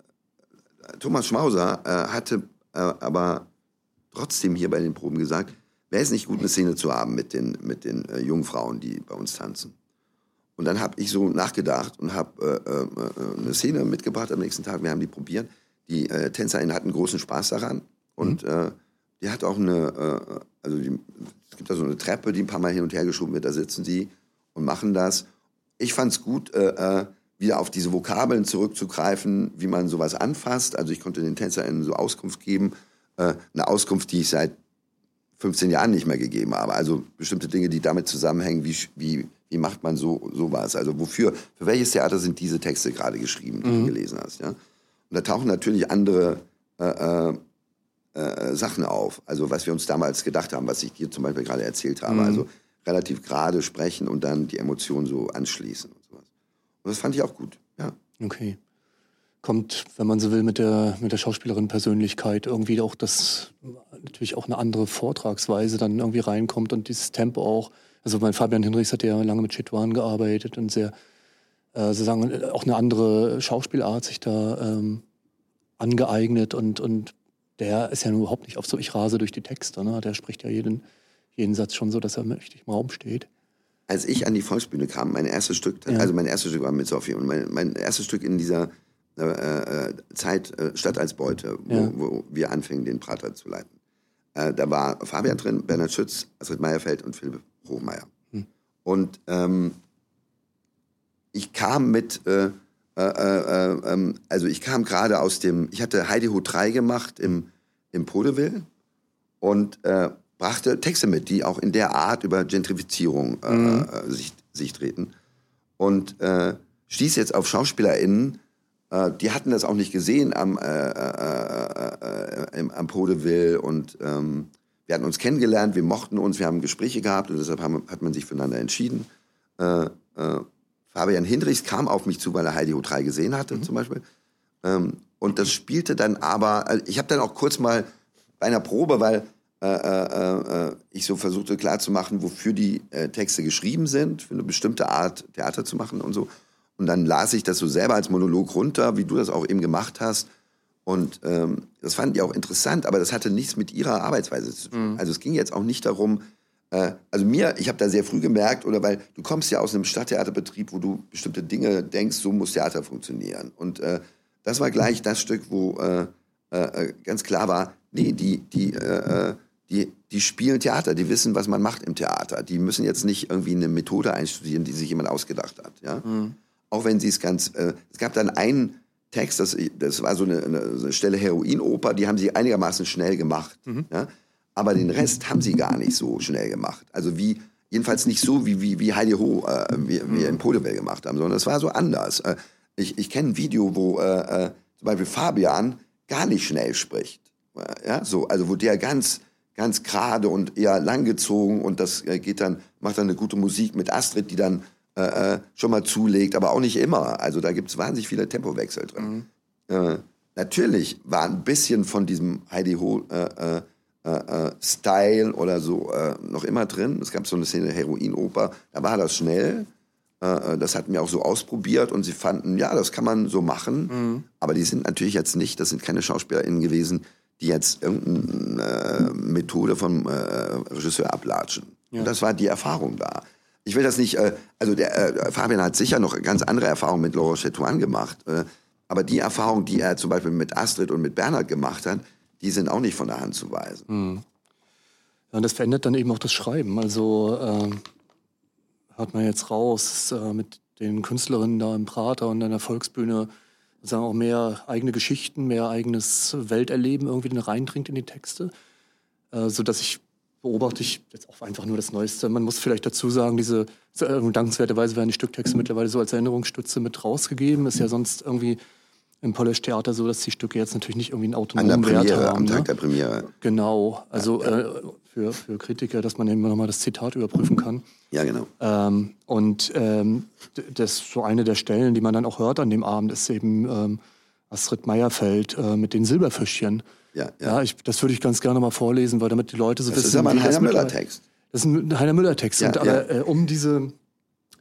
Thomas Schmauser äh, hatte aber trotzdem hier bei den Proben gesagt, wäre es nicht gut, eine Szene zu haben mit den, mit den äh, jungen Frauen, die bei uns tanzen. Und dann habe ich so nachgedacht und habe äh, äh, eine Szene mitgebracht am nächsten Tag. Wir haben die probiert. Die äh, Tänzerinnen hatten großen Spaß daran. Und mhm. die hat auch eine, also die, es gibt da so eine Treppe, die ein paar Mal hin und her geschoben wird. Da sitzen sie und machen das. Ich fand es gut, wieder auf diese Vokabeln zurückzugreifen, wie man sowas anfasst. Also ich konnte den TänzerInnen so Auskunft geben, äh, eine Auskunft, die ich seit 15 Jahren nicht mehr gegeben habe. Also bestimmte Dinge, die damit zusammenhängen, wie, wie, wie macht man so sowas? Also wofür, für welches Theater sind diese Texte gerade geschrieben, die mhm. du gelesen hast? Ja? Und da tauchen natürlich andere äh, äh, äh, Sachen auf. Also was wir uns damals gedacht haben, was ich dir zum Beispiel gerade erzählt habe. Mhm. Also relativ gerade sprechen und dann die Emotionen so anschließen und das fand ich auch gut, ja. Okay. Kommt, wenn man so will, mit der, mit der Schauspielerin Persönlichkeit irgendwie auch das, natürlich auch eine andere Vortragsweise dann irgendwie reinkommt und dieses Tempo auch. Also mein Fabian Hinrichs hat ja lange mit Chitwan gearbeitet und sehr, äh, sozusagen auch eine andere Schauspielart sich da ähm, angeeignet und, und der ist ja überhaupt nicht auf so, ich rase durch die Texte, ne? der spricht ja jeden, jeden Satz schon so, dass er mächtig im Raum steht. Als ich an die Volksbühne kam, mein erstes Stück, ja. also mein erstes Stück war mit Sophie und mein, mein erstes Stück in dieser äh, äh, Zeit äh, Stadt als Beute, wo, ja. wo, wir anfingen, den Prater zu leiten. Äh, da war Fabian drin, Bernhard Schütz, Astrid Meyerfeld und Philipp Hochmeier. Hm. Und ähm, ich kam mit äh, äh, äh, ähm, also ich kam gerade aus dem, ich hatte Heidi Ho 3 gemacht im, im Podeville und brachte Texte mit, die auch in der Art über Gentrifizierung äh, mhm. Äh, sich, sich treten. Und äh, stieß jetzt auf SchauspielerInnen, äh, die hatten das auch nicht gesehen am, äh, äh, im, am Podeville und ähm, wir hatten uns kennengelernt, wir mochten uns, wir haben Gespräche gehabt und deshalb haben, hat man sich füreinander entschieden. Äh, äh, Fabian Hindrichs kam auf mich zu, weil er Heidi Ho 3 gesehen hatte, mhm. zum Beispiel. Ähm, und das spielte dann aber, ich habe dann auch kurz mal bei einer Probe, weil äh, äh, äh, ich so versuchte klarzumachen, wofür die äh, Texte geschrieben sind, für eine bestimmte Art Theater zu machen und so. Und dann las ich das so selber als Monolog runter, wie du das auch eben gemacht hast. Und ähm, das fanden die auch interessant, aber das hatte nichts mit ihrer Arbeitsweise zu tun. Mhm. Also es ging jetzt auch nicht darum, äh, also mir, ich habe da sehr früh gemerkt, oder weil du kommst ja aus einem Stadttheaterbetrieb, wo du bestimmte Dinge denkst, so muss Theater funktionieren. Und äh, das war gleich das Stück, wo äh, äh, ganz klar war, nee, die, die, die, die spielen Theater, die wissen, was man macht im Theater. Die müssen jetzt nicht irgendwie eine Methode einstudieren, die sich jemand ausgedacht hat. Ja? Mhm. Auch wenn sie es ganz, es gab dann einen Text, das, das war so eine, eine Stelle Heroinoper, die haben sie einigermaßen schnell gemacht. Mhm. Ja? aber den Rest haben sie gar nicht so schnell gemacht. Also wie, jedenfalls nicht so, wie, wie, wie Heidi Ho, äh, wir, wir in Podewell gemacht haben, sondern es war so anders. Äh, ich ich kenne ein Video, wo äh, äh, zum Beispiel Fabian gar nicht schnell spricht. Äh, ja, so, also wo der ganz, ganz gerade und eher langgezogen und das äh, geht dann, macht dann eine gute Musik mit Astrid, die dann äh, äh schon mal zulegt, aber auch nicht immer. Also da gibt es wahnsinnig viele Tempowechsel drin. Mhm. Äh, natürlich war ein bisschen von diesem Heidi Ho äh, äh, Style oder so noch immer drin. Es gab so eine Szene Heroinoper, da war das schnell. Das hatten wir auch so ausprobiert und sie fanden, ja, das kann man so machen. Mhm. Aber die sind natürlich jetzt nicht, das sind keine SchauspielerInnen gewesen, die jetzt irgendeine äh, Methode vom Regisseur ablatschen. Ja. Und das war die Erfahrung da. Ich will das nicht, also der Fabian hat sicher noch ganz andere Erfahrungen mit Laurent Chetouan gemacht. aber die Erfahrung, die er zum Beispiel mit Astrid und mit Bernhard gemacht hat, die sind auch nicht von der Hand zu weisen. Mhm. Ja, und das verändert dann eben auch das Schreiben. Also äh, hört man jetzt raus äh, mit den Künstlerinnen da im Prater und an der Volksbühne sagen auch mehr eigene Geschichten, mehr eigenes Welterleben irgendwie reindringt in die Texte, äh, so dass ich beobachte ich jetzt auch einfach nur das Neueste. Man muss vielleicht dazu sagen, diese äh, dankenswerterweise werden die Stücktexte mittlerweile so als Erinnerungsstütze mit rausgegeben. Ist ja sonst irgendwie im Polish Theater so, dass die Stücke jetzt natürlich nicht irgendwie einen autonomen An der Premiere, Wert haben. Am Tag ne? der Premiere. Genau, also ja, ja. Äh, für, für Kritiker, dass man immer nochmal das Zitat überprüfen kann. Ja, genau. Ähm, und ähm, das so eine der Stellen, die man dann auch hört an dem Abend, ist eben ähm, Astrid Meyerfeld äh, mit den Silberfischchen. Ja, ja. ja ich, das würde ich ganz gerne mal vorlesen, weil damit die Leute so das wissen. Das ist aber ein Heiner Müller-Text. Das ist ein Heiner Müller-Text. Ja, aber äh, um diese,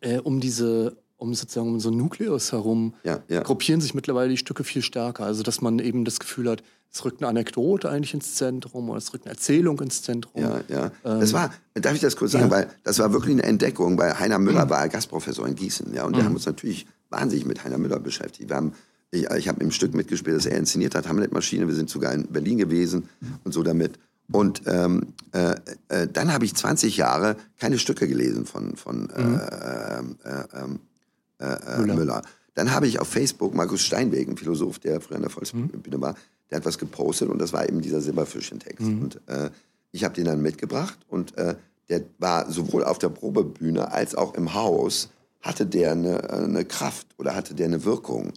äh, um diese um sozusagen um so einen Nukleus herum ja, ja. gruppieren sich mittlerweile die Stücke viel stärker. Also dass man eben das Gefühl hat, es rückt eine Anekdote eigentlich ins Zentrum oder es rückt eine Erzählung ins Zentrum. Ja, ja. Ähm, das war, darf ich das kurz sagen, ja. weil das war wirklich eine Entdeckung, weil Heiner Müller mhm. war Gastprofessor in Gießen, ja, und mhm. wir haben uns natürlich wahnsinnig mit Heiner Müller beschäftigt. Wir haben ich, ich habe im Stück mitgespielt, das er inszeniert hat, Hamlet-Maschine. Wir sind sogar in Berlin gewesen und so damit. Und ähm, äh, äh, dann habe ich 20 Jahre keine Stücke gelesen von, von äh, mhm. äh, äh, äh, äh, Müller. Müller. Dann habe ich auf Facebook Markus Steinweg, ein Philosoph, der früher in der Volksbühne mhm. war, der hat was gepostet und das war eben dieser Silberfischchen-Text. Mhm. Und äh, Ich habe den dann mitgebracht und äh, der war sowohl auf der Probebühne als auch im Haus, hatte der eine, eine Kraft oder hatte der eine Wirkung.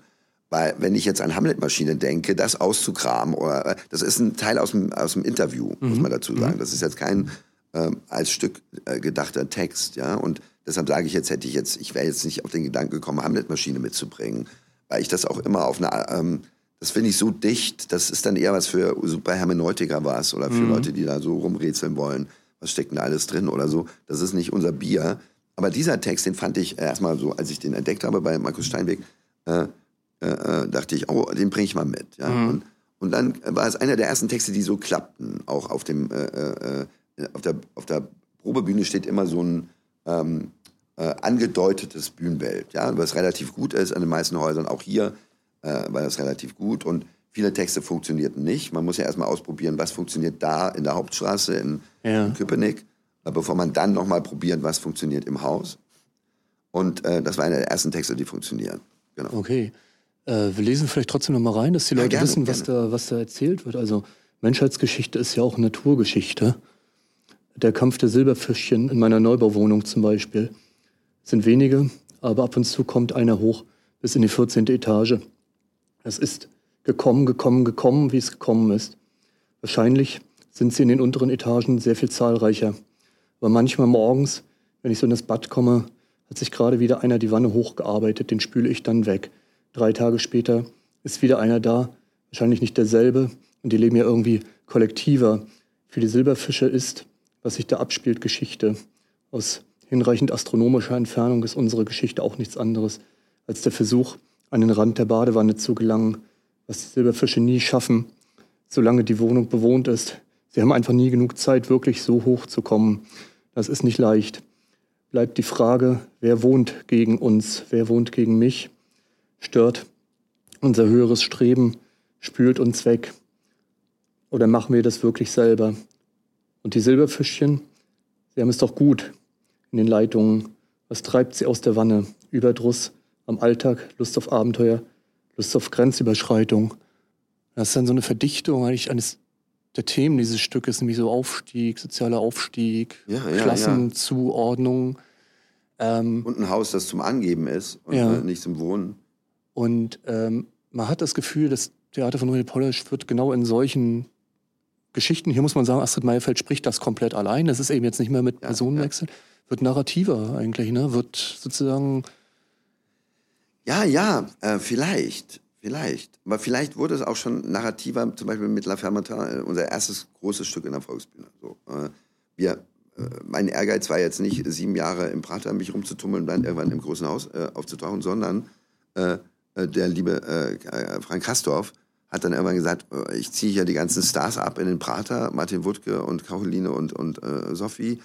Weil wenn ich jetzt an Hamlet-Maschine denke, das auszukramen, oder äh, das ist ein Teil aus dem, aus dem Interview, mhm. muss man dazu sagen. Mhm. Das ist jetzt kein ähm, als Stück äh, gedachter Text, ja. Und deshalb sage ich jetzt, hätte ich jetzt, ich wäre jetzt nicht auf den Gedanken gekommen, Hamlet-Maschine mitzubringen, weil ich das auch immer auf eine, ähm, das finde ich so dicht, das ist dann eher was für super Hermeneutiker was oder für mhm. Leute, die da so rumrätseln wollen, was steckt denn da alles drin oder so. Das ist nicht unser Bier. Aber dieser Text, den fand ich erstmal so, als ich den entdeckt habe bei Markus Steinweg, äh, äh, äh, dachte ich, oh, den bringe ich mal mit. Ja? Mhm. Und, und, dann war es einer der ersten Texte, die so klappten. Auch auf dem, äh, äh, äh, auf der, auf der Probebühne steht immer so ein ähm, äh, angedeutetes Bühnenbild, ja, was relativ gut ist an den meisten Häusern. Auch hier war das relativ gut und viele Texte funktionierten nicht. Man muss ja erstmal ausprobieren, was funktioniert da in der Hauptstraße in, ja. in Köpenick, bevor man dann nochmal probiert, was funktioniert im Haus. Und das war einer der ersten Texte, die funktionieren. Genau. Okay. Äh, wir lesen vielleicht trotzdem noch mal rein, dass die Leute ja, gerne, wissen, was da, was da erzählt wird. Also Menschheitsgeschichte ist ja auch Naturgeschichte. Der Kampf der Silberfischchen in meiner Neubauwohnung zum Beispiel sind wenige, aber ab und zu kommt einer hoch bis in die 14. Etage. Es ist gekommen, gekommen, gekommen, wie es gekommen ist. Wahrscheinlich sind sie in den unteren Etagen sehr viel zahlreicher. Aber manchmal morgens, wenn ich so in das Bad komme, hat sich gerade wieder einer die Wanne hochgearbeitet, den spüle ich dann weg. Drei Tage später ist wieder einer da, wahrscheinlich nicht derselbe. Und die leben ja irgendwie kollektiver. Für die Silberfische ist, was sich da abspielt, Geschichte. Aus hinreichend astronomischer Entfernung ist unsere Geschichte auch nichts anderes als der Versuch, an den Rand der Badewanne zu gelangen, was die Silberfische nie schaffen, solange die Wohnung bewohnt ist. Sie haben einfach nie genug Zeit, wirklich so hoch zu kommen. Das ist nicht leicht. Bleibt die Frage, wer wohnt gegen uns, wer wohnt gegen mich? stört unser höheres Streben, spült uns weg? Oder machen wir das wirklich selber? Und die Silberfischchen, sie haben es doch gut in den Leitungen. Was treibt sie aus der Wanne? Überdruss am Alltag, Lust auf Abenteuer, Lust auf Grenzüberschreitung. Das ist dann so eine Verdichtung eigentlich eines der Themen dieses Stückes, nämlich so Aufstieg, sozialer Aufstieg, ja, ja, Klassenzuordnung. Ja. Ähm, und ein Haus, das zum Angeben ist und ja. nicht zum Wohnen. Und ähm, man hat das Gefühl, das Theater von René Polish wird genau in solchen Geschichten, hier muss man sagen, Astrid Meyerfeld spricht das komplett allein. Das ist eben jetzt nicht mehr mit ja, Personenwechsel. Ja. Wird narrativer eigentlich, ne? Wird sozusagen. Ja, ja, äh, vielleicht. Vielleicht. Aber vielleicht wurde es auch schon narrativer, zum Beispiel mit La Fermatin, äh, unser erstes großes Stück in der Volksbühne. So, äh, wir, äh, mein Ehrgeiz war jetzt nicht, sieben Jahre im Prater mich rumzutummeln und dann irgendwann im großen Haus äh, aufzutauchen, sondern äh, der liebe Frank Kastorf hat dann irgendwann gesagt, äh, ich ziehe hier die ganzen Stars ab in den Prater, Martin Wuttke und Caroline und, und äh, Sophie,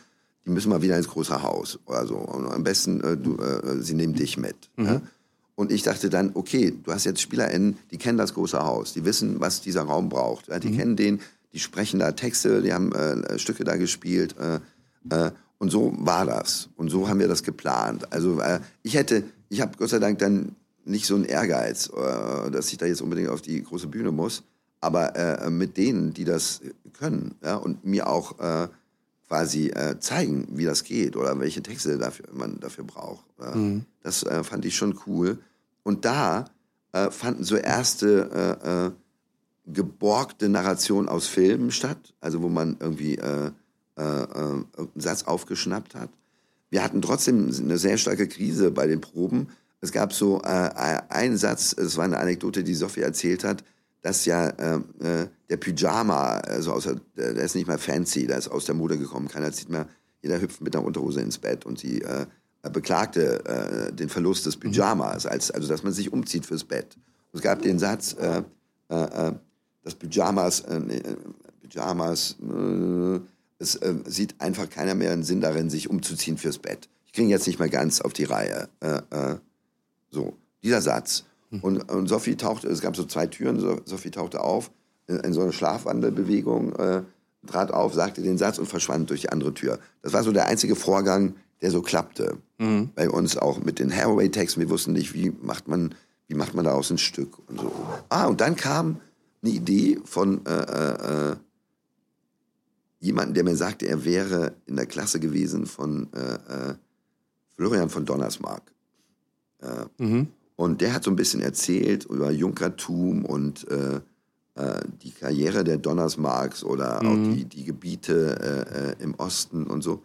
die müssen mal wieder ins große Haus oder so. Und am besten, äh, du, äh, sie nehmen dich mit. Mhm. Ja? Und ich dachte dann, okay, du hast jetzt SpielerInnen, die kennen das große Haus, die wissen, was dieser Raum braucht. Ja? Die mhm. kennen den, die sprechen da Texte, die haben äh, Stücke da gespielt. Äh, und so war das. Und so haben wir das geplant. Also ich hätte, ich habe Gott sei Dank dann nicht so ein Ehrgeiz, äh, dass ich da jetzt unbedingt auf die große Bühne muss, aber äh, mit denen, die das können ja, und mir auch äh, quasi äh, zeigen, wie das geht oder welche Texte dafür, man dafür braucht. Mhm. Das äh, fand ich schon cool. Und da äh, fanden so erste geborgte Narrationen aus Filmen statt, also wo man irgendwie einen Satz aufgeschnappt hat. Wir hatten trotzdem eine sehr starke Krise bei den Proben, es gab so äh, einen Satz, es war eine Anekdote, die Sophie erzählt hat, dass ja äh, äh der Pyjama, also aus der, der ist nicht mehr fancy, der ist aus der Mode gekommen. Keiner zieht mehr, jeder hüpft mit einer Unterhose ins Bett und sie äh, beklagte äh, den Verlust des Pyjamas, als, also dass man sich umzieht fürs Bett. Und es gab den Satz, äh, äh, dass Pyjamas, äh, Pyjamas, äh, es äh, sieht einfach keiner mehr einen Sinn darin, sich umzuziehen fürs Bett. Ich kriege jetzt nicht mehr ganz auf die Reihe. So, dieser Satz. Hm. Und, und Sophie tauchte, es gab so zwei Türen, Sophie tauchte auf, in, in so eine Schlafwandelbewegung, äh, trat auf, sagte den Satz und verschwand durch die andere Tür. Das war so der einzige Vorgang, der so klappte. Mhm. Bei uns auch mit den Haraway-Texten. Wir wussten nicht, wie macht man, wie macht man daraus ein Stück und so. Ah, und dann kam eine Idee von äh, äh, äh jemanden, der mir sagte, er wäre in der Klasse gewesen von äh, äh, Florian von Donnersmarck. Mhm. Und der hat so ein bisschen erzählt über Junkertum und äh, äh, die Karriere der Donnersmarks oder mhm. auch die, die Gebiete äh, äh, im Osten und so.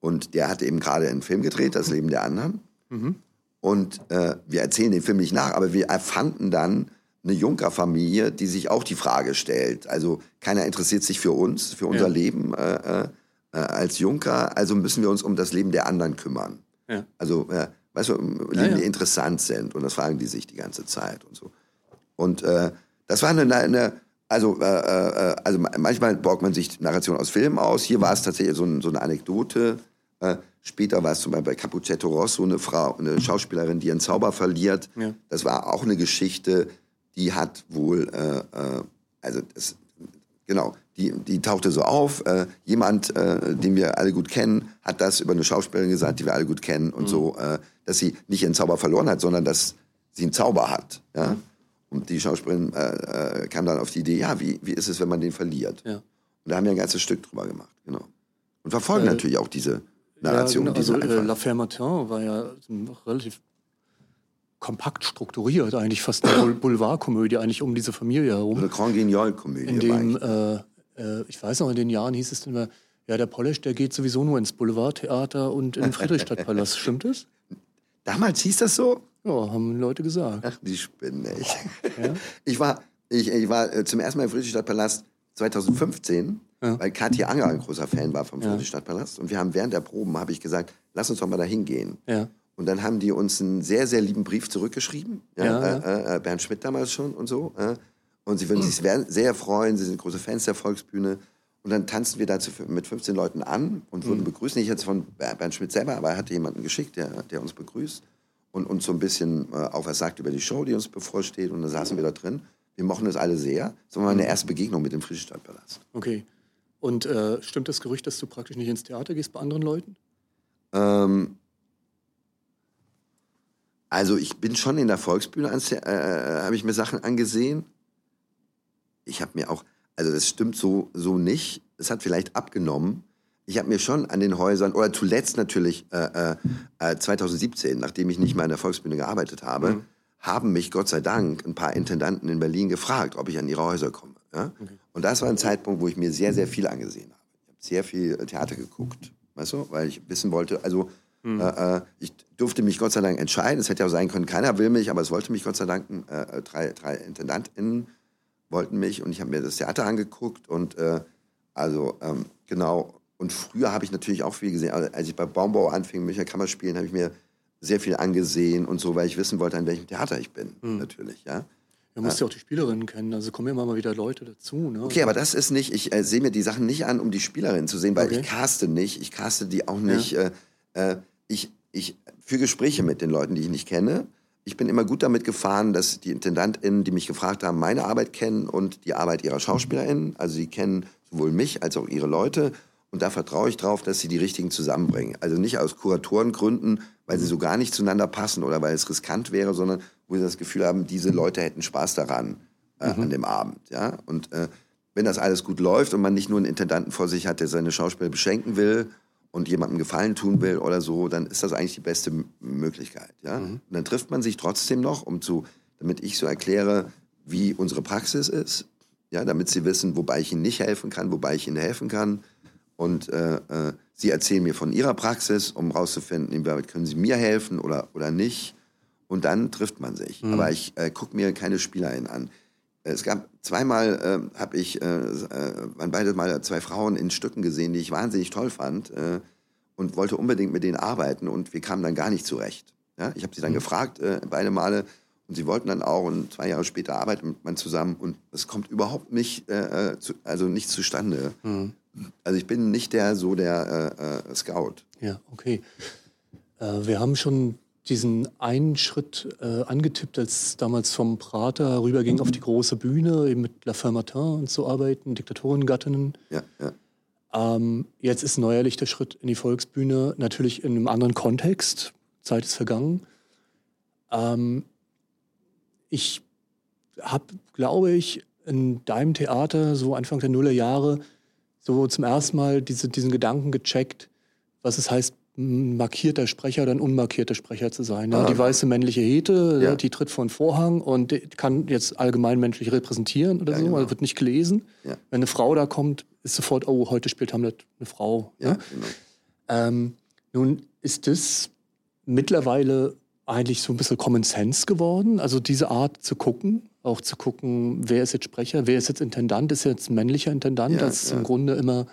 Und der hatte eben gerade einen Film gedreht, Das Leben der anderen. Mhm. Und äh, wir erzählen den Film nicht nach, aber wir erfanden dann eine Junkerfamilie, die sich auch die Frage stellt. Also keiner interessiert sich für uns, für unser ja. Leben äh, als Junker, also müssen wir uns um das Leben der anderen kümmern. Ja. Also, weißt du, Leben, ja, die interessant sind. Und das fragen die sich die ganze Zeit und so. Und äh, das war eine, eine also, äh, äh, also manchmal borgt man sich Narration aus Filmen aus. Hier war es tatsächlich so, ein, so eine Anekdote. Äh, später war es zum Beispiel bei Capuccetto Rosso eine Frau, eine Schauspielerin, die ihren Zauber verliert. Ja. Das war auch eine Geschichte, die hat wohl, äh, also das, genau, die, die tauchte so auf. Äh, jemand, äh, den wir alle gut kennen, hat das über eine Schauspielerin gesagt, die wir alle gut kennen und mhm. so, äh, dass sie nicht ihren Zauber verloren hat, sondern dass sie einen Zauber hat. Ja? Mhm. Und die Schauspielerin äh, äh, kam dann auf die Idee, ja, wie, wie ist es, wenn man den verliert? Ja. Und da haben wir ein ganzes Stück drüber gemacht, genau. Und verfolgen äh, natürlich auch diese Narration. Ja, genau, also äh, La Ferme Martin war ja relativ kompakt strukturiert, eigentlich fast eine Boulevardkomödie, eigentlich um diese Familie herum. Eine Grand Guignol-Komödie. In dem, äh, äh, ich weiß noch, in den Jahren hieß es immer, ja, der Polish, der geht sowieso nur ins Boulevardtheater und in den Friedrichstadtpalast. Stimmt das? Damals hieß das so? Ja, haben Leute gesagt. Ach, die spinnen echt. Ja? Ich war, ich, ich war äh, zum ersten Mal im Friedrichstadtpalast 2015, ja. weil Katja Anger ein großer Fan war vom ja. Friedrichstadtpalast. Und wir haben während der Proben, habe ich gesagt, lass uns doch mal da hingehen. Ja. Und dann haben die uns einen sehr, sehr lieben Brief zurückgeschrieben. Ja, äh, äh, Bernd Schmidt damals schon und so. Äh. Und sie würden sich sehr freuen. Sie sind große Fans der Volksbühne. Und dann tanzten wir dazu mit 15 Leuten an und wurden mhm. begrüßt. Nicht jetzt von Bernd Schmidt selber, aber er hatte jemanden geschickt, der, der uns begrüßt und uns so ein bisschen äh, auch was sagt über die Show, die uns bevorsteht. Und dann saßen wir da drin. Wir mochten das alle sehr. Das war meine mhm. erste Begegnung mit dem Friedrichstadtpalast. Okay. Und äh, stimmt das Gerücht, dass du praktisch nicht ins Theater gehst bei anderen Leuten? Ähm, also ich bin schon in der Volksbühne, äh, äh, habe ich mir Sachen angesehen. Ich habe mir auch, also das stimmt so, so nicht. Es hat vielleicht abgenommen. Ich habe mir schon an den Häusern, oder zuletzt natürlich äh, äh, 2017, äh, nachdem ich nicht mehr an der Volksbühne gearbeitet habe, mhm. haben mich Gott sei Dank ein paar Intendanten in Berlin gefragt, ob ich an ihre Häuser komme. Ja? Okay. Und das war ein Zeitpunkt, wo ich mir sehr, sehr viel angesehen habe. Ich habe sehr viel Theater geguckt, weißt du, weil ich wissen wollte, also Mhm. Äh, ich durfte mich Gott sei Dank entscheiden. Es hätte ja auch sein können, keiner will mich, aber es wollte mich Gott sei Dank. Äh, drei, drei IntendantInnen wollten mich und ich habe mir das Theater angeguckt und äh, also ähm, genau. Und früher habe ich natürlich auch viel gesehen. Also, als ich bei Baumbau anfing, Münchner Kammerspielen, habe ich mir sehr viel angesehen und so, weil ich wissen wollte, an welchem Theater ich bin, mhm. natürlich, ja. Du musst ja auch die Spielerinnen kennen, also kommen immer mal wieder Leute dazu. Ne? Okay, aber das ist nicht, ich äh, sehe mir die Sachen nicht an, um die Spielerinnen zu sehen, weil okay. ich caste nicht, ich caste die auch nicht. Ja. Äh, äh ich, ich führe Gespräche mit den Leuten, die ich nicht kenne. Ich bin immer gut damit gefahren, dass die IntendantInnen, die mich gefragt haben, meine Arbeit kennen und die Arbeit ihrer SchauspielerInnen. Also sie kennen sowohl mich als auch ihre Leute. Und da vertraue ich drauf, dass sie die richtigen zusammenbringen. Also nicht aus Kuratorengründen, weil sie so gar nicht zueinander passen oder weil es riskant wäre, sondern wo sie das Gefühl haben, diese Leute hätten Spaß daran äh, mhm. an dem Abend. Ja? Und äh, wenn das alles gut läuft und man nicht nur einen Intendanten vor sich hat, der seine Schauspieler beschenken will und jemandem Gefallen tun will oder so, dann ist das eigentlich die beste Möglichkeit. Ja? Mhm. Und dann trifft man sich trotzdem noch, um zu, damit ich so erkläre, wie unsere Praxis ist, ja, damit sie wissen, wobei ich ihnen nicht helfen kann, wobei ich ihnen helfen kann. Und äh, äh, sie erzählen mir von ihrer Praxis, um herauszufinden, inwieweit können sie mir helfen oder, oder nicht. Und dann trifft man sich. Mhm. Aber ich äh, gucke mir keine SpielerInnen an. Es gab zweimal, äh, habe ich, äh, äh, waren beide mal zwei Frauen in Stücken gesehen, die ich wahnsinnig toll fand äh, und wollte unbedingt mit denen arbeiten und wir kamen dann gar nicht zurecht. Ja? Ich habe sie dann mhm. gefragt, äh, beide Male, und sie wollten dann auch und zwei Jahre später arbeitet man zusammen und es kommt überhaupt nicht, äh, zu, also nicht zustande. Mhm. Also ich bin nicht der so der Scout. Ja, okay. wir haben schon diesen einen Schritt äh, angetippt, als damals vom Prater rüberging auf die große Bühne, eben mit La Fermatin zu arbeiten, Diktatorinnengattinnen. Ja, ja. Ähm, jetzt ist neuerlich der Schritt in die Volksbühne, natürlich in einem anderen Kontext. Zeit ist vergangen. Ähm, ich habe, glaube ich, in deinem Theater so Anfang der Nullerjahre so zum ersten Mal diese, diesen Gedanken gecheckt, was es heißt, markierter Sprecher oder ein unmarkierter Sprecher zu sein. Ja, Ah. die weiße männliche Hete, Ja. die tritt vor den Vorhang und kann jetzt allgemeinmenschlich repräsentieren oder so, genau. also wird nicht gelesen. Ja. Wenn eine Frau da kommt, ist sofort, oh, heute spielt Hamlet eine Frau. Ja, Ja? genau. Ähm, nun ist das mittlerweile eigentlich so ein bisschen Common Sense geworden, also diese Art zu gucken, auch zu gucken, wer ist jetzt Sprecher, wer ist jetzt Intendant, ist jetzt ein männlicher Intendant, Ja, das ist ja. im Grunde immer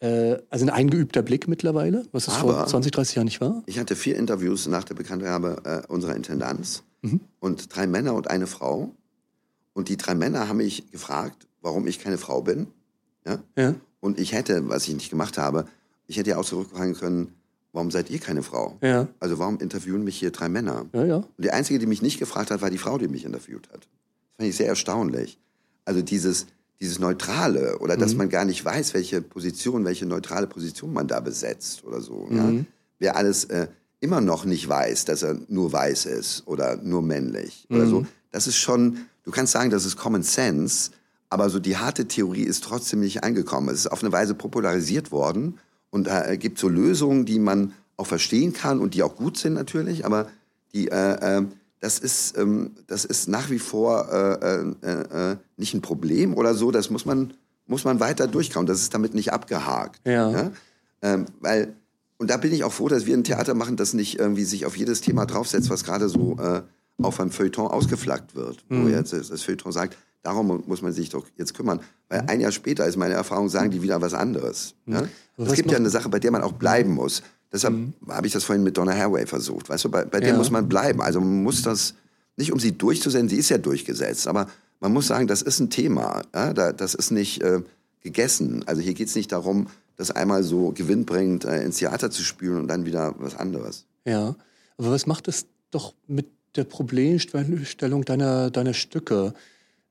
also ein eingeübter Blick mittlerweile, was es vor Aber- 20, 30 Jahren nicht war. Ich hatte vier Interviews nach der Bekanntgabe äh, unserer Intendanz und drei Männer und eine Frau. Und die drei Männer haben mich gefragt, warum ich keine Frau bin. Ja? Ja. Und ich hätte, was ich nicht gemacht habe, ich hätte ja auch zurückfragen können, warum seid ihr keine Frau? Ja. Also warum interviewen mich hier drei Männer? Ja, ja. Und die einzige, die mich nicht gefragt hat, war die Frau, die mich interviewt hat. Das fand ich sehr erstaunlich. Also dieses, dieses Neutrale oder dass man gar nicht weiß, welche Position, welche neutrale Position man da besetzt oder so. Ja? Wer alles äh, immer noch nicht weiß, dass er nur weiß ist oder nur männlich oder so. Das ist schon, du kannst sagen, das ist Common Sense, aber so die harte Theorie ist trotzdem nicht angekommen. Es ist auf eine Weise popularisiert worden und äh, gibt so Lösungen, die man auch verstehen kann und die auch gut sind natürlich, aber die, äh, äh, das, ist, ähm, das ist nach wie vor äh, äh, äh, nicht ein Problem oder so. Das muss man, muss man weiter durchkauen. Das ist damit nicht abgehakt. Ja. Ähm, weil, und da bin ich auch froh, dass wir ein Theater machen, das nicht irgendwie sich auf jedes Thema draufsetzt, was gerade so äh, auf einem Feuilleton ausgeflaggt wird. Wo jetzt das, Feuilleton sagt, darum muss man sich doch jetzt kümmern. Weil ein Jahr später ist meine Erfahrung, sagen die wieder was anderes. Ja? Es gibt ja eine Sache, bei der man auch bleiben muss. Deshalb habe ich das vorhin mit Donna Haraway versucht. Weißt du, bei, bei der Ja. muss man bleiben. Also man muss das, nicht um sie durchzusetzen, sie ist ja durchgesetzt, aber man muss sagen, das ist ein Thema. Ja? Da, das ist nicht äh, gegessen. Also hier geht es nicht darum, das einmal so gewinnbringend äh, ins Theater zu spülen und dann wieder was anderes. Ja, aber was macht es doch mit der Problemstellung deiner, deiner Stücke?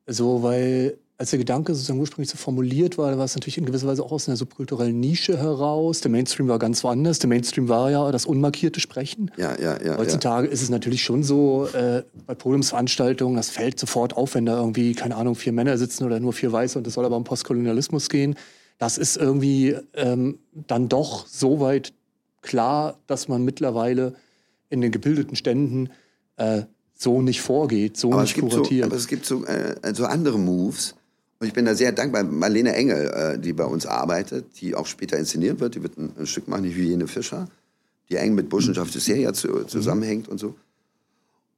So, weil als der Gedanke sozusagen ursprünglich so formuliert war, war es natürlich in gewisser Weise auch aus einer subkulturellen Nische heraus. Der Mainstream war ganz woanders. Der Mainstream war ja das unmarkierte Sprechen. Ja, ja, ja. ja. Heutzutage ist es natürlich schon so, äh, bei Podiumsveranstaltungen, das fällt sofort auf, wenn da irgendwie, keine Ahnung, vier Männer sitzen oder nur vier Weiße und es soll aber um Postkolonialismus gehen. Das ist irgendwie ähm, dann doch so weit klar, dass man mittlerweile in den gebildeten Ständen äh, so nicht vorgeht, so aber nicht gibt so, kuratiert. aber es gibt so, äh, so andere Moves. Und ich bin da sehr dankbar. Marlene Engel, äh, die bei uns arbeitet, die auch später inszeniert wird, die wird ein, Stück machen, die Hygiene Fischer, die eng mit Burschenschaft des Serie zu, zusammenhängt und so.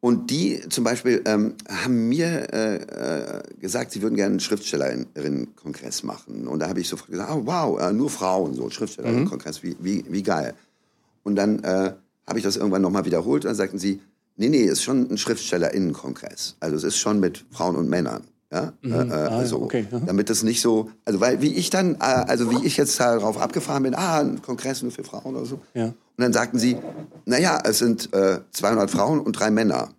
Und die zum Beispiel ähm, haben mir äh, äh, gesagt, sie würden gerne einen Schriftstellerinnen-Kongress machen. Und da habe ich sofort gesagt, oh, wow, äh, nur Frauen, so Schriftstellerinnen-Kongress, wie, wie, wie geil. Und dann äh, habe ich das irgendwann nochmal wiederholt und dann sagten sie, nee, nee, ist schon ein SchriftstellerInnen-Kongress. Also es ist schon mit Frauen und Männern. Ja, äh, äh, Ah, so. okay, aha. Damit es nicht so, also weil wie ich dann, äh, also wie ich jetzt darauf abgefahren bin, ah, ein Kongress nur für Frauen oder so. Ja. Und dann sagten sie, naja, es sind äh, 200 Frauen und drei Männer.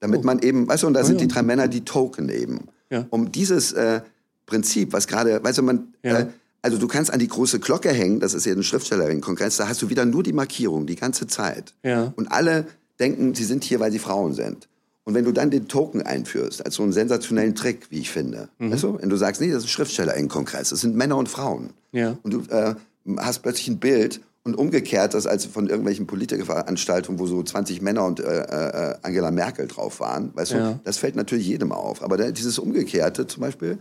Damit man eben, weißt du, und da sind Oh. ja. die drei Männer die Token eben. Ja. Um dieses äh, Prinzip, was gerade, weißt du, man, äh, also du kannst an die große Glocke hängen, das ist ja ein Schriftstellerinnen-Kongress, da hast du wieder nur die Markierung, die ganze Zeit. Und alle denken, sie sind hier, weil sie Frauen sind. Und wenn du dann den Token einführst, als so einen sensationellen Trick, wie ich finde, Mhm. weißt du, wenn du sagst, nee, das ist ein Schriftstellerinnen-Kongress, das sind Männer und Frauen. Ja. Und du äh, hast plötzlich ein Bild und umgekehrt das als von irgendwelchen Politikerveranstaltungen, wo so 20 Männer und äh, äh, Angela Merkel drauf waren, weißt Ja. du, das fällt natürlich jedem auf. Aber dieses Umgekehrte zum Beispiel,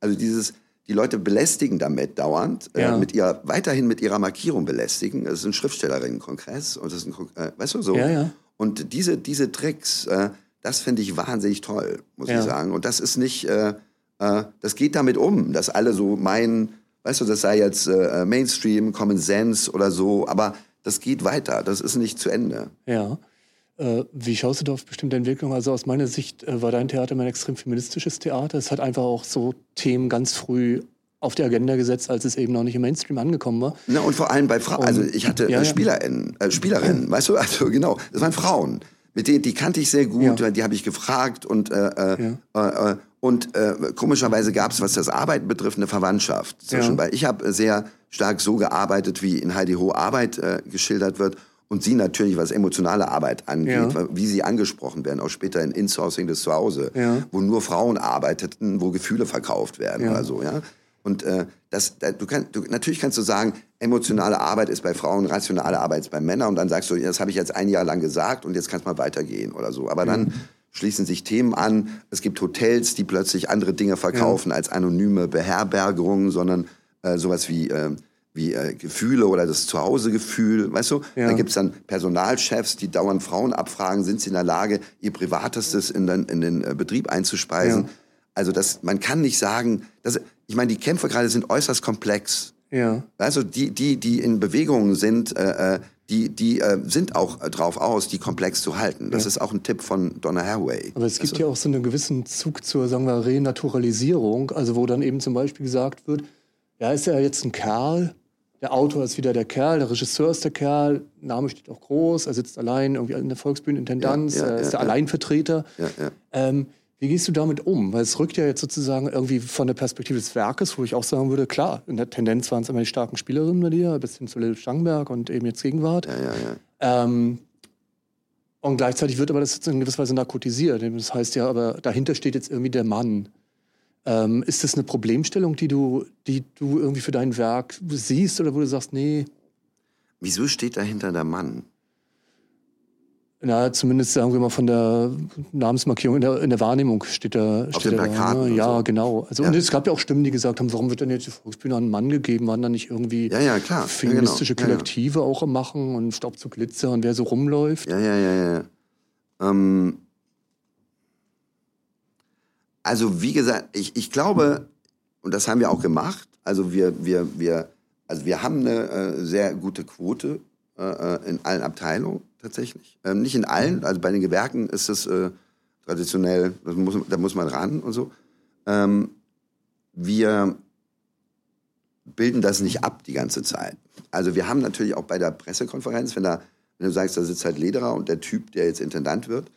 also dieses, die Leute belästigen damit dauernd, Ja. äh, mit ihr, weiterhin mit ihrer Markierung belästigen. Es ist ein Schriftstellerinnen-Kongress und das ist ein, Kon- äh, weißt du, so. Ja, ja. Und diese, diese Tricks, äh, das finde ich wahnsinnig toll, muss Ja. ich sagen. Und das ist nicht, äh, äh, das geht damit um, dass alle so meinen, weißt du, das sei jetzt äh, Mainstream, Common Sense oder so, aber das geht weiter, das ist nicht zu Ende. Ja. Äh, wie schaust du da auf bestimmte Entwicklungen? Also aus meiner Sicht äh, war dein Theater immer ein extrem feministisches Theater. Es hat einfach auch so Themen ganz früh auf die Agenda gesetzt, als es eben noch nicht im Mainstream angekommen war. Ne, und vor allem bei Frauen, also ich hatte Ja, äh, ja. SpielerInnen, äh, Spielerinnen, weißt du, also genau, das waren Frauen. Mit denen, die kannte ich sehr gut, Ja. die habe ich gefragt und äh, äh, äh, äh, und äh, komischerweise gab es, was das Arbeiten betrifft, eine Verwandtschaft zwischen. Ja. Weil ich habe sehr stark so gearbeitet, wie in Heidi Ho Arbeit äh, geschildert wird. Und sie natürlich, was emotionale Arbeit angeht, Ja. wie sie angesprochen werden, auch später in Insourcing des Zuhause, Ja. wo nur Frauen arbeiteten, wo Gefühle verkauft werden Ja. oder so, ja. Und äh, das, da, du kannst, du, natürlich kannst du sagen, emotionale Arbeit ist bei Frauen, rationale Arbeit ist bei Männern. Und dann sagst du, das habe ich jetzt ein Jahr lang gesagt und jetzt kann es mal weitergehen oder so. Aber dann schließen sich Themen an. Es gibt Hotels, die plötzlich andere Dinge verkaufen ja. als anonyme Beherbergungen, sondern äh, sowas wie äh, wie äh, Gefühle oder das Zuhausegefühl, weißt du? Ja. Da gibt's dann Personalchefs, die dauernd Frauen abfragen, sind sie in der Lage, ihr Privatestes in den, in den äh, Betrieb einzuspeisen. Ja. Also das, man kann nicht sagen, dass, ich meine, die Kämpfe gerade sind äußerst komplex. Ja. Also die, die, die in Bewegung sind, äh, äh die, die äh, sind auch äh, drauf aus, die komplex zu halten. Das ja. ist auch ein Tipp von Donna Haraway. Aber es gibt also, ja auch so einen gewissen Zug zur, sagen wir, Renaturalisierung, also wo dann eben zum Beispiel gesagt wird, ja, ist ja jetzt ein Kerl, der Autor ist wieder der Kerl, der Regisseur ist der Kerl, Name steht auch groß, er sitzt allein irgendwie in der Volksbühnenintendanz, ja, ja, er ist der Alleinvertreter. Ähm, wie gehst du damit um? Weil es rückt ja jetzt sozusagen irgendwie von der Perspektive des Werkes, wo ich auch sagen würde, klar, in der Tendenz waren es immer die starken Spielerinnen bei dir, bis hin zu Lil Stangenberg und eben jetzt Gegenwart. Ähm, und gleichzeitig wird aber das jetzt in gewisser Weise narkotisiert. Das heißt ja, aber dahinter steht jetzt irgendwie der Mann. Ähm, ist das eine Problemstellung, die du, die du irgendwie für dein Werk siehst oder wo du sagst, nee? Wieso steht dahinter der Mann? Na, zumindest sagen wir mal von der Namensmarkierung in der, in der Wahrnehmung steht da. Auf steht den Plakaten da? Ja, so. genau. Also, ja. Und es gab ja auch Stimmen, die gesagt haben, warum wird denn jetzt die Volksbühne an einen Mann gegeben? Waren da nicht irgendwie ja, ja, klar. feministische ja, genau. Kollektive auch am Machen und Staub zu Glitzer und wer so rumläuft? Ja, ja, ja, ja. Ähm, also wie gesagt, ich, ich glaube, und das haben wir auch gemacht, also wir, wir, wir, also wir haben eine äh, sehr gute Quote äh, äh, in allen Abteilungen tatsächlich. Ähm, nicht in allen, also bei den Gewerken ist es äh, traditionell, muss, da muss man ran und so. Ähm, wir bilden das nicht ab die ganze Zeit. Also wir haben natürlich auch bei der Pressekonferenz, wenn, da, wenn du sagst, da sitzt halt Lederer und der Typ, der jetzt Intendant wird,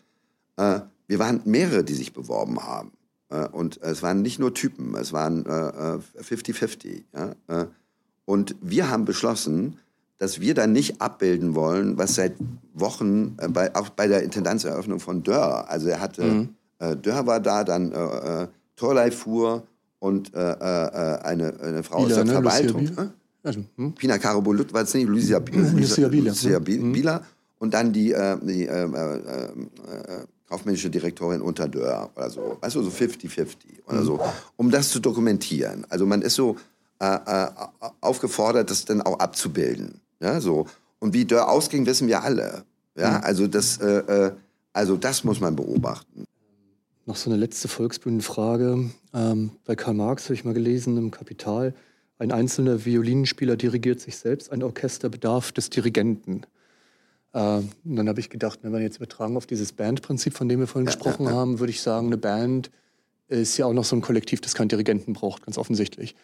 äh, wir waren mehrere, die sich beworben haben. Äh, und es waren nicht nur Typen, es waren 50-50. Äh, ja? Äh, und wir haben beschlossen, dass wir dann nicht abbilden wollen, was seit Wochen, bei, auch bei der Intendanzeröffnung von Dörr, also er hatte, mhm. Dörr war da, dann äh, Torlei fuhr und äh, eine, eine Frau Bieler, aus der ne? Verwaltung. Lucia also, hm? Pina Carabolut war es nicht, Lucia, Bieler. Lucia Bieler. Und dann die, die kaufmännische Direktorin unter Dörr oder so. Weißt du, so 50-50 oder so. Um das zu dokumentieren. Also man ist so äh, äh, aufgefordert, das dann auch abzubilden. Ja, so. Und wie Dörr ausging, wissen wir alle. Ja, mhm. also das, äh, äh, also das muss man beobachten. Noch so eine letzte Volksbühnenfrage. Ähm, bei Karl Marx habe ich mal gelesen im Kapital, ein einzelner Violinspieler dirigiert sich selbst, ein Orchester bedarf des Dirigenten. Äh, und dann habe ich gedacht, wenn wir jetzt übertragen auf dieses Bandprinzip, von dem wir vorhin ja, gesprochen ja, ja. haben, würde ich sagen, eine Band ist ja auch noch so ein Kollektiv, das keinen Dirigenten braucht, ganz offensichtlich.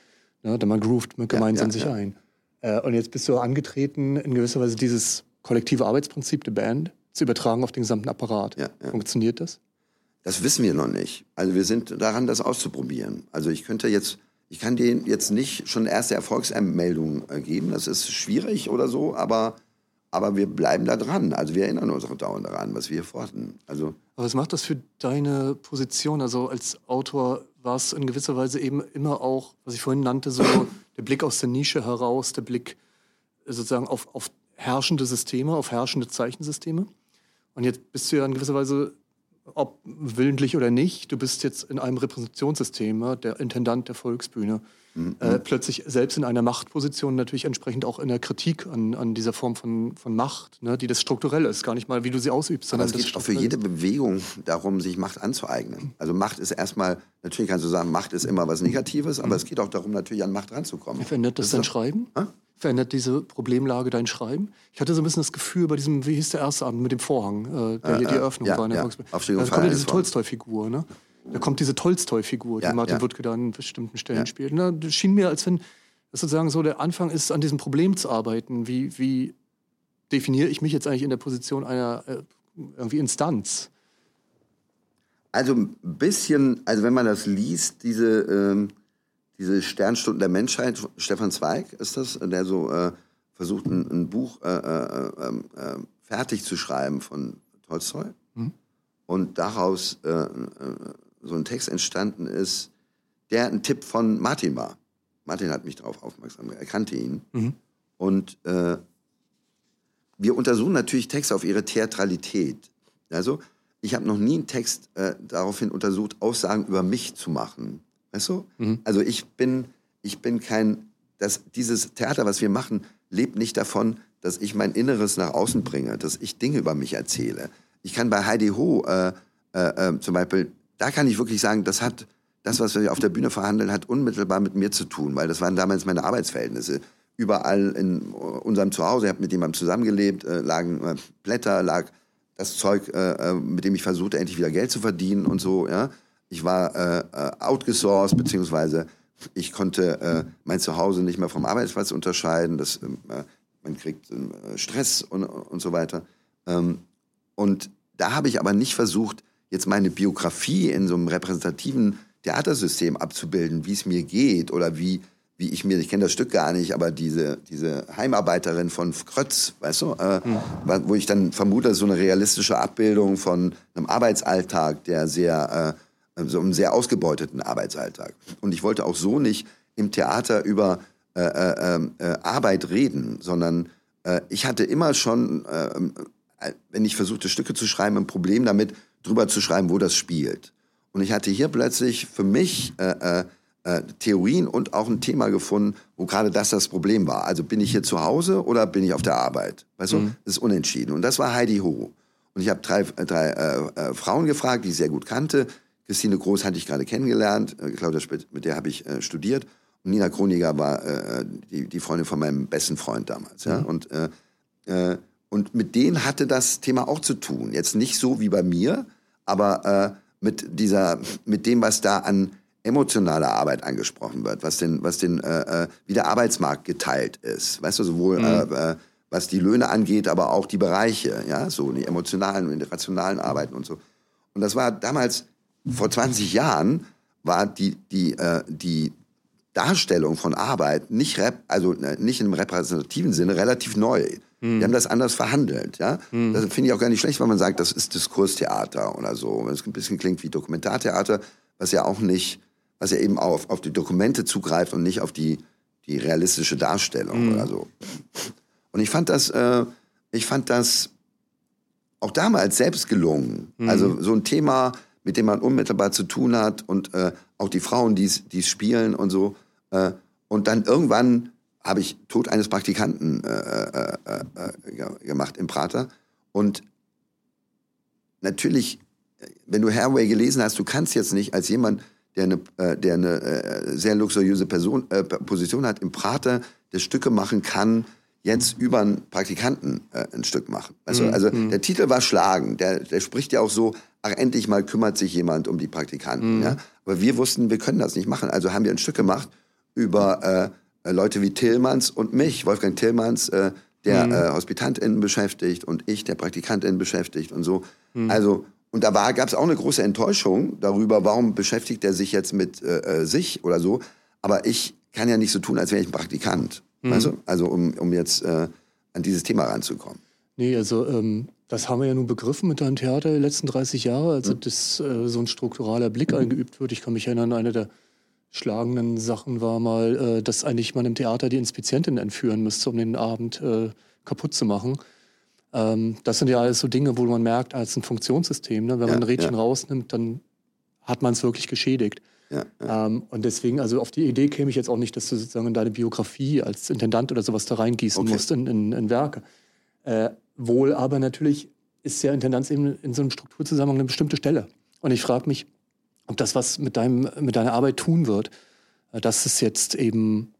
Ne? Denn man groovt gemeinsam sich ein. Äh, und jetzt bist du angetreten, in gewisser Weise dieses kollektive Arbeitsprinzip der Band zu übertragen auf den gesamten Apparat. Funktioniert das? Das wissen wir noch nicht. Also wir sind daran, das auszuprobieren. Also ich könnte jetzt, ich kann dir jetzt nicht schon erste Erfolgsanmeldungen äh, geben. Das ist schwierig oder so, aber aber wir bleiben da dran. Also wir erinnern uns auch dauernd daran, was wir hier vorhatten. Also Aber was macht das für deine Position? Also als Autor war es in gewisser Weise eben immer auch, was ich vorhin nannte, so der Blick aus der Nische heraus, der Blick sozusagen auf, auf herrschende Systeme, auf herrschende Zeichensysteme. Und jetzt bist du ja in gewisser Weise, ob willentlich oder nicht, du bist jetzt in einem Repräsentationssystem, der Intendant der Volksbühne mhm. äh, plötzlich selbst in einer Machtposition natürlich entsprechend auch in der Kritik an, an dieser Form von, von Macht, ne, die das strukturell ist, gar nicht mal, wie du sie ausübst. Sondern Aber es geht auch für jede Bewegung darum, sich Macht anzueignen. Also Macht ist erstmal, natürlich kannst du sagen, Macht ist immer was Negatives, aber mhm. es geht auch darum, natürlich an Macht ranzukommen. Verändert das, das dein Schreiben? Ha? Verändert diese Problemlage dein Schreiben? Ich hatte so ein bisschen das Gefühl bei diesem, wie hieß der erste Abend mit dem Vorhang, äh, der äh, hier die Eröffnung ja, war in der ja. Volksbühne. Da kommt ja diese Tolstoi-Figur, ne? Da kommt diese Tolstoi-Figur, die ja, Martin ja. Wuttke da an bestimmten Stellen ja. spielt. Na, das schien mir, als wenn das sozusagen so der Anfang ist, an diesem Problem zu arbeiten. Wie, wie definiere ich mich jetzt eigentlich in der Position einer äh, irgendwie Instanz? Also ein bisschen, also wenn man das liest, diese, ähm, diese Sternstunden der Menschheit, Stefan Zweig ist das, der so äh, versucht, ein, ein Buch äh, äh ähm, äh, fertig zu schreiben von Tolstoi. Mhm. Und daraus äh, so ein Text entstanden ist, der ein Tipp von Martin war. Martin hat mich darauf aufmerksam gemacht, er kannte ihn. Mhm. Und äh, wir untersuchen natürlich Texte auf ihre Theatralität. Also, ich habe noch nie einen Text äh, daraufhin untersucht, Aussagen über mich zu machen. Weißt du? Mhm. Also ich bin, ich bin kein, das, dieses Theater, was wir machen, lebt nicht davon, dass ich mein Inneres nach außen bringe, dass ich Dinge über mich erzähle. Ich kann bei Heidi Ho äh, äh, äh, zum Beispiel, da kann ich wirklich sagen, das hat, das, was wir auf der Bühne verhandeln, hat unmittelbar mit mir zu tun, weil das waren damals meine Arbeitsverhältnisse. Überall in unserem Zuhause, ich habe mit jemandem zusammengelebt, äh, lagen äh, Blätter, lag das Zeug, äh, mit dem ich versuchte, endlich wieder Geld zu verdienen und so. Ja, ich war äh, äh outgesourced beziehungsweise ich konnte äh, mein Zuhause nicht mehr vom Arbeitsplatz unterscheiden. Das, ähm, äh, man kriegt äh, Stress und, und so weiter. Ähm, und da habe ich aber nicht versucht, jetzt meine Biografie in so einem repräsentativen Theatersystem abzubilden, wie es mir geht oder wie, wie ich mir, ich kenne das Stück gar nicht, aber diese, diese Heimarbeiterin von Krötz, weißt du, äh, mhm. wo ich dann vermute, so eine realistische Abbildung von einem Arbeitsalltag, der sehr, äh, so einem sehr ausgebeuteten Arbeitsalltag. Und ich wollte auch so nicht im Theater über äh, äh, ähm, äh Arbeit reden, sondern äh, ich hatte immer schon, äh, wenn ich versuchte, Stücke zu schreiben, ein Problem damit, drüber zu schreiben, wo das spielt. Und ich hatte hier plötzlich für mich äh, Theorien und auch ein Thema gefunden, wo gerade das das Problem war. Also bin ich hier zu Hause oder bin ich auf der Arbeit? Weißt du, mhm. das ist unentschieden. Und das war Heidi Ho. Und ich habe drei, drei Frauen gefragt, die ich sehr gut kannte. Christine Groß hatte ich gerade kennengelernt. Äh, Claudia Spitt, mit der habe ich äh, studiert. Und Nina Kroniger war äh, die, die Freundin von meinem besten Freund damals. Ja? Mhm. Und, äh, äh, und mit denen hatte das Thema auch zu tun. Jetzt nicht so wie bei mir, aber äh, mit dieser, mit dem, was da an emotionale Arbeit angesprochen wird, was den, was den, wie der Arbeitsmarkt geteilt ist. Weißt du, sowohl mhm. was die Löhne angeht, aber auch die Bereiche, ja, so die emotionalen und die rationalen Arbeiten und so. Und das war damals, vor 20 Jahren, war die, die, äh, die Darstellung von Arbeit nicht, rep, also äh, nicht im repräsentativen Sinne relativ neu. Mhm. Wir haben das anders verhandelt. Ja? Mhm. Das finde ich auch gar nicht schlecht, wenn man sagt, das ist Diskurstheater oder so. Wenn es ein bisschen klingt wie Dokumentartheater, was ja auch nicht was ja eben auf, auf die Dokumente zugreift und nicht auf die, die realistische Darstellung mhm. oder so. Und ich fand das, äh, ich fand das auch damals selbst gelungen. Mhm. Also so ein Thema, mit dem man unmittelbar zu tun hat und äh, auch die Frauen, die es spielen und so. Äh, und dann irgendwann habe ich Tod eines Praktikanten äh, äh, äh, gemacht im Prater. Und natürlich, wenn du Hairway gelesen hast, du kannst jetzt nicht als jemand, der eine, äh, der eine äh, sehr luxuriöse Person, äh, Position hat, im Prater, der Stücke machen kann, jetzt über einen Praktikanten äh, ein Stück machen. Also, mhm. also der Titel war Schlagen. Der, der spricht ja auch so, ach endlich mal kümmert sich jemand um die Praktikanten. Mhm. Ja? Aber wir wussten, wir können das nicht machen. Also haben wir ein Stück gemacht über äh, Leute wie Tillmanns und mich, Wolfgang Tillmanns, äh, der mhm. äh, HospitantInnen beschäftigt und ich, der PraktikantInnen beschäftigt und so. Mhm. Also und da gab es auch eine große Enttäuschung darüber, warum beschäftigt er sich jetzt mit äh, äh, sich oder so. Aber ich kann ja nicht so tun, als wäre ich ein Praktikant. Mhm. Weißt du? Also um, um jetzt äh, an dieses Thema ranzukommen. Nee, also ähm, das haben wir ja nun begriffen mit deinem Theater die letzten 30 Jahre, also mhm. dass äh, so ein strukturaler Blick eingeübt wird. Ich kann mich erinnern, eine der schlagenden Sachen war mal, äh, dass eigentlich man im Theater die Inspizientin entführen müsste, um den Abend äh, kaputt zu machen. Ähm, das sind ja alles so Dinge, wo man merkt, als ein Funktionssystem, ne? wenn man ein Rädchen ja. rausnimmt, dann hat man es wirklich geschädigt. Ja, ja. Ähm, und deswegen, also auf die Idee käme ich jetzt auch nicht, dass du sozusagen in deine Biografie als Intendant oder sowas da reingießen okay. musst in, in, in Werke. Äh, wohl aber natürlich ist ja Intendanz eben in so einem Strukturzusammenhang eine bestimmte Stelle. Und ich frage mich, ob das was mit, deinem, mit deiner Arbeit tun wird. Äh, dass es jetzt eben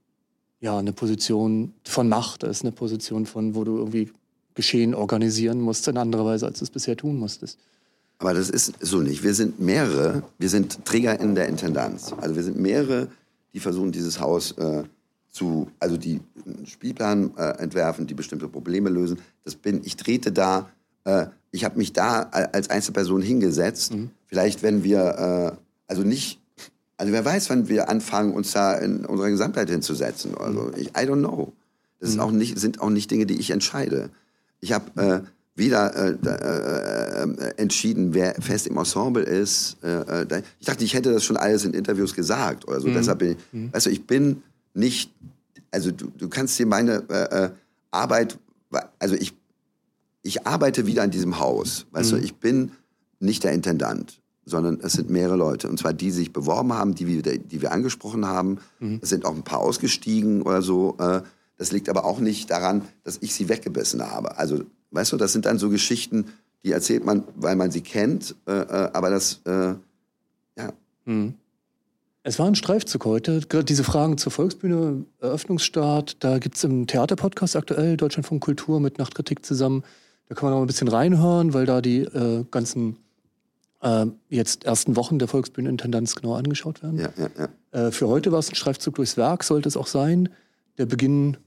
ja eine Position von Macht ist, eine Position von, wo du irgendwie Geschehen organisieren musst in anderer Weise, als du es bisher tun musstest. Aber das ist so nicht. Wir sind mehrere, wir sind Träger in der Intendanz. Also wir sind mehrere, die versuchen, dieses Haus äh, zu, also die einen Spielplan äh, entwerfen, die bestimmte Probleme lösen. Das bin, ich trete da, äh, ich habe mich da als Einzelperson hingesetzt. Mhm. Vielleicht, wenn wir, äh, also nicht, also wer weiß, wann wir anfangen, uns da in unserer Gesamtheit hinzusetzen. Also mhm. ich, I don't know. Das mhm. auch nicht, sind auch nicht Dinge, die ich entscheide. Ich habe äh, wieder äh, äh, äh, entschieden, wer fest im Ensemble ist. Äh, äh, ich dachte, ich hätte das schon alles in Interviews gesagt oder so. Mhm. Deshalb bin ich, mhm. weißt du, ich bin nicht, also du, du kannst dir meine äh, äh Arbeit, also ich, ich arbeite wieder an diesem Haus. Weißt mhm. du, ich bin nicht der Intendant, sondern es sind mehrere Leute. Und zwar die, die sich beworben haben, die wir, die wir angesprochen haben. Mhm. Es sind auch ein paar ausgestiegen oder so. Äh, das liegt aber auch nicht daran, dass ich sie weggebissen habe. Also, weißt du, das sind dann so Geschichten, die erzählt man, weil man sie kennt, äh, aber das, ja. Mhm. Es war ein Streifzug heute. Gerade diese Fragen zur Volksbühne, Eröffnungsstart, da gibt es im Theaterpodcast aktuell Deutschlandfunk Kultur mit Nachtkritik zusammen. Da kann man auch ein bisschen reinhören, weil da die äh, ganzen äh, jetzt ersten Wochen der Volksbühnenintendanz genau angeschaut werden. Ja, ja, ja. Äh, für heute war es ein Streifzug durchs Werk, sollte es auch sein. Der Beginn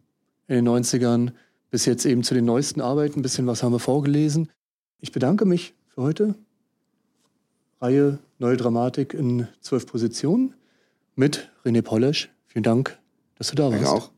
in den 90ern bis jetzt eben zu den neuesten Arbeiten. Ein bisschen was haben wir vorgelesen. Ich bedanke mich für heute. Reihe Neue Dramatik in zwölf Positionen mit René Polesch. Vielen Dank, dass du da warst. Danke auch.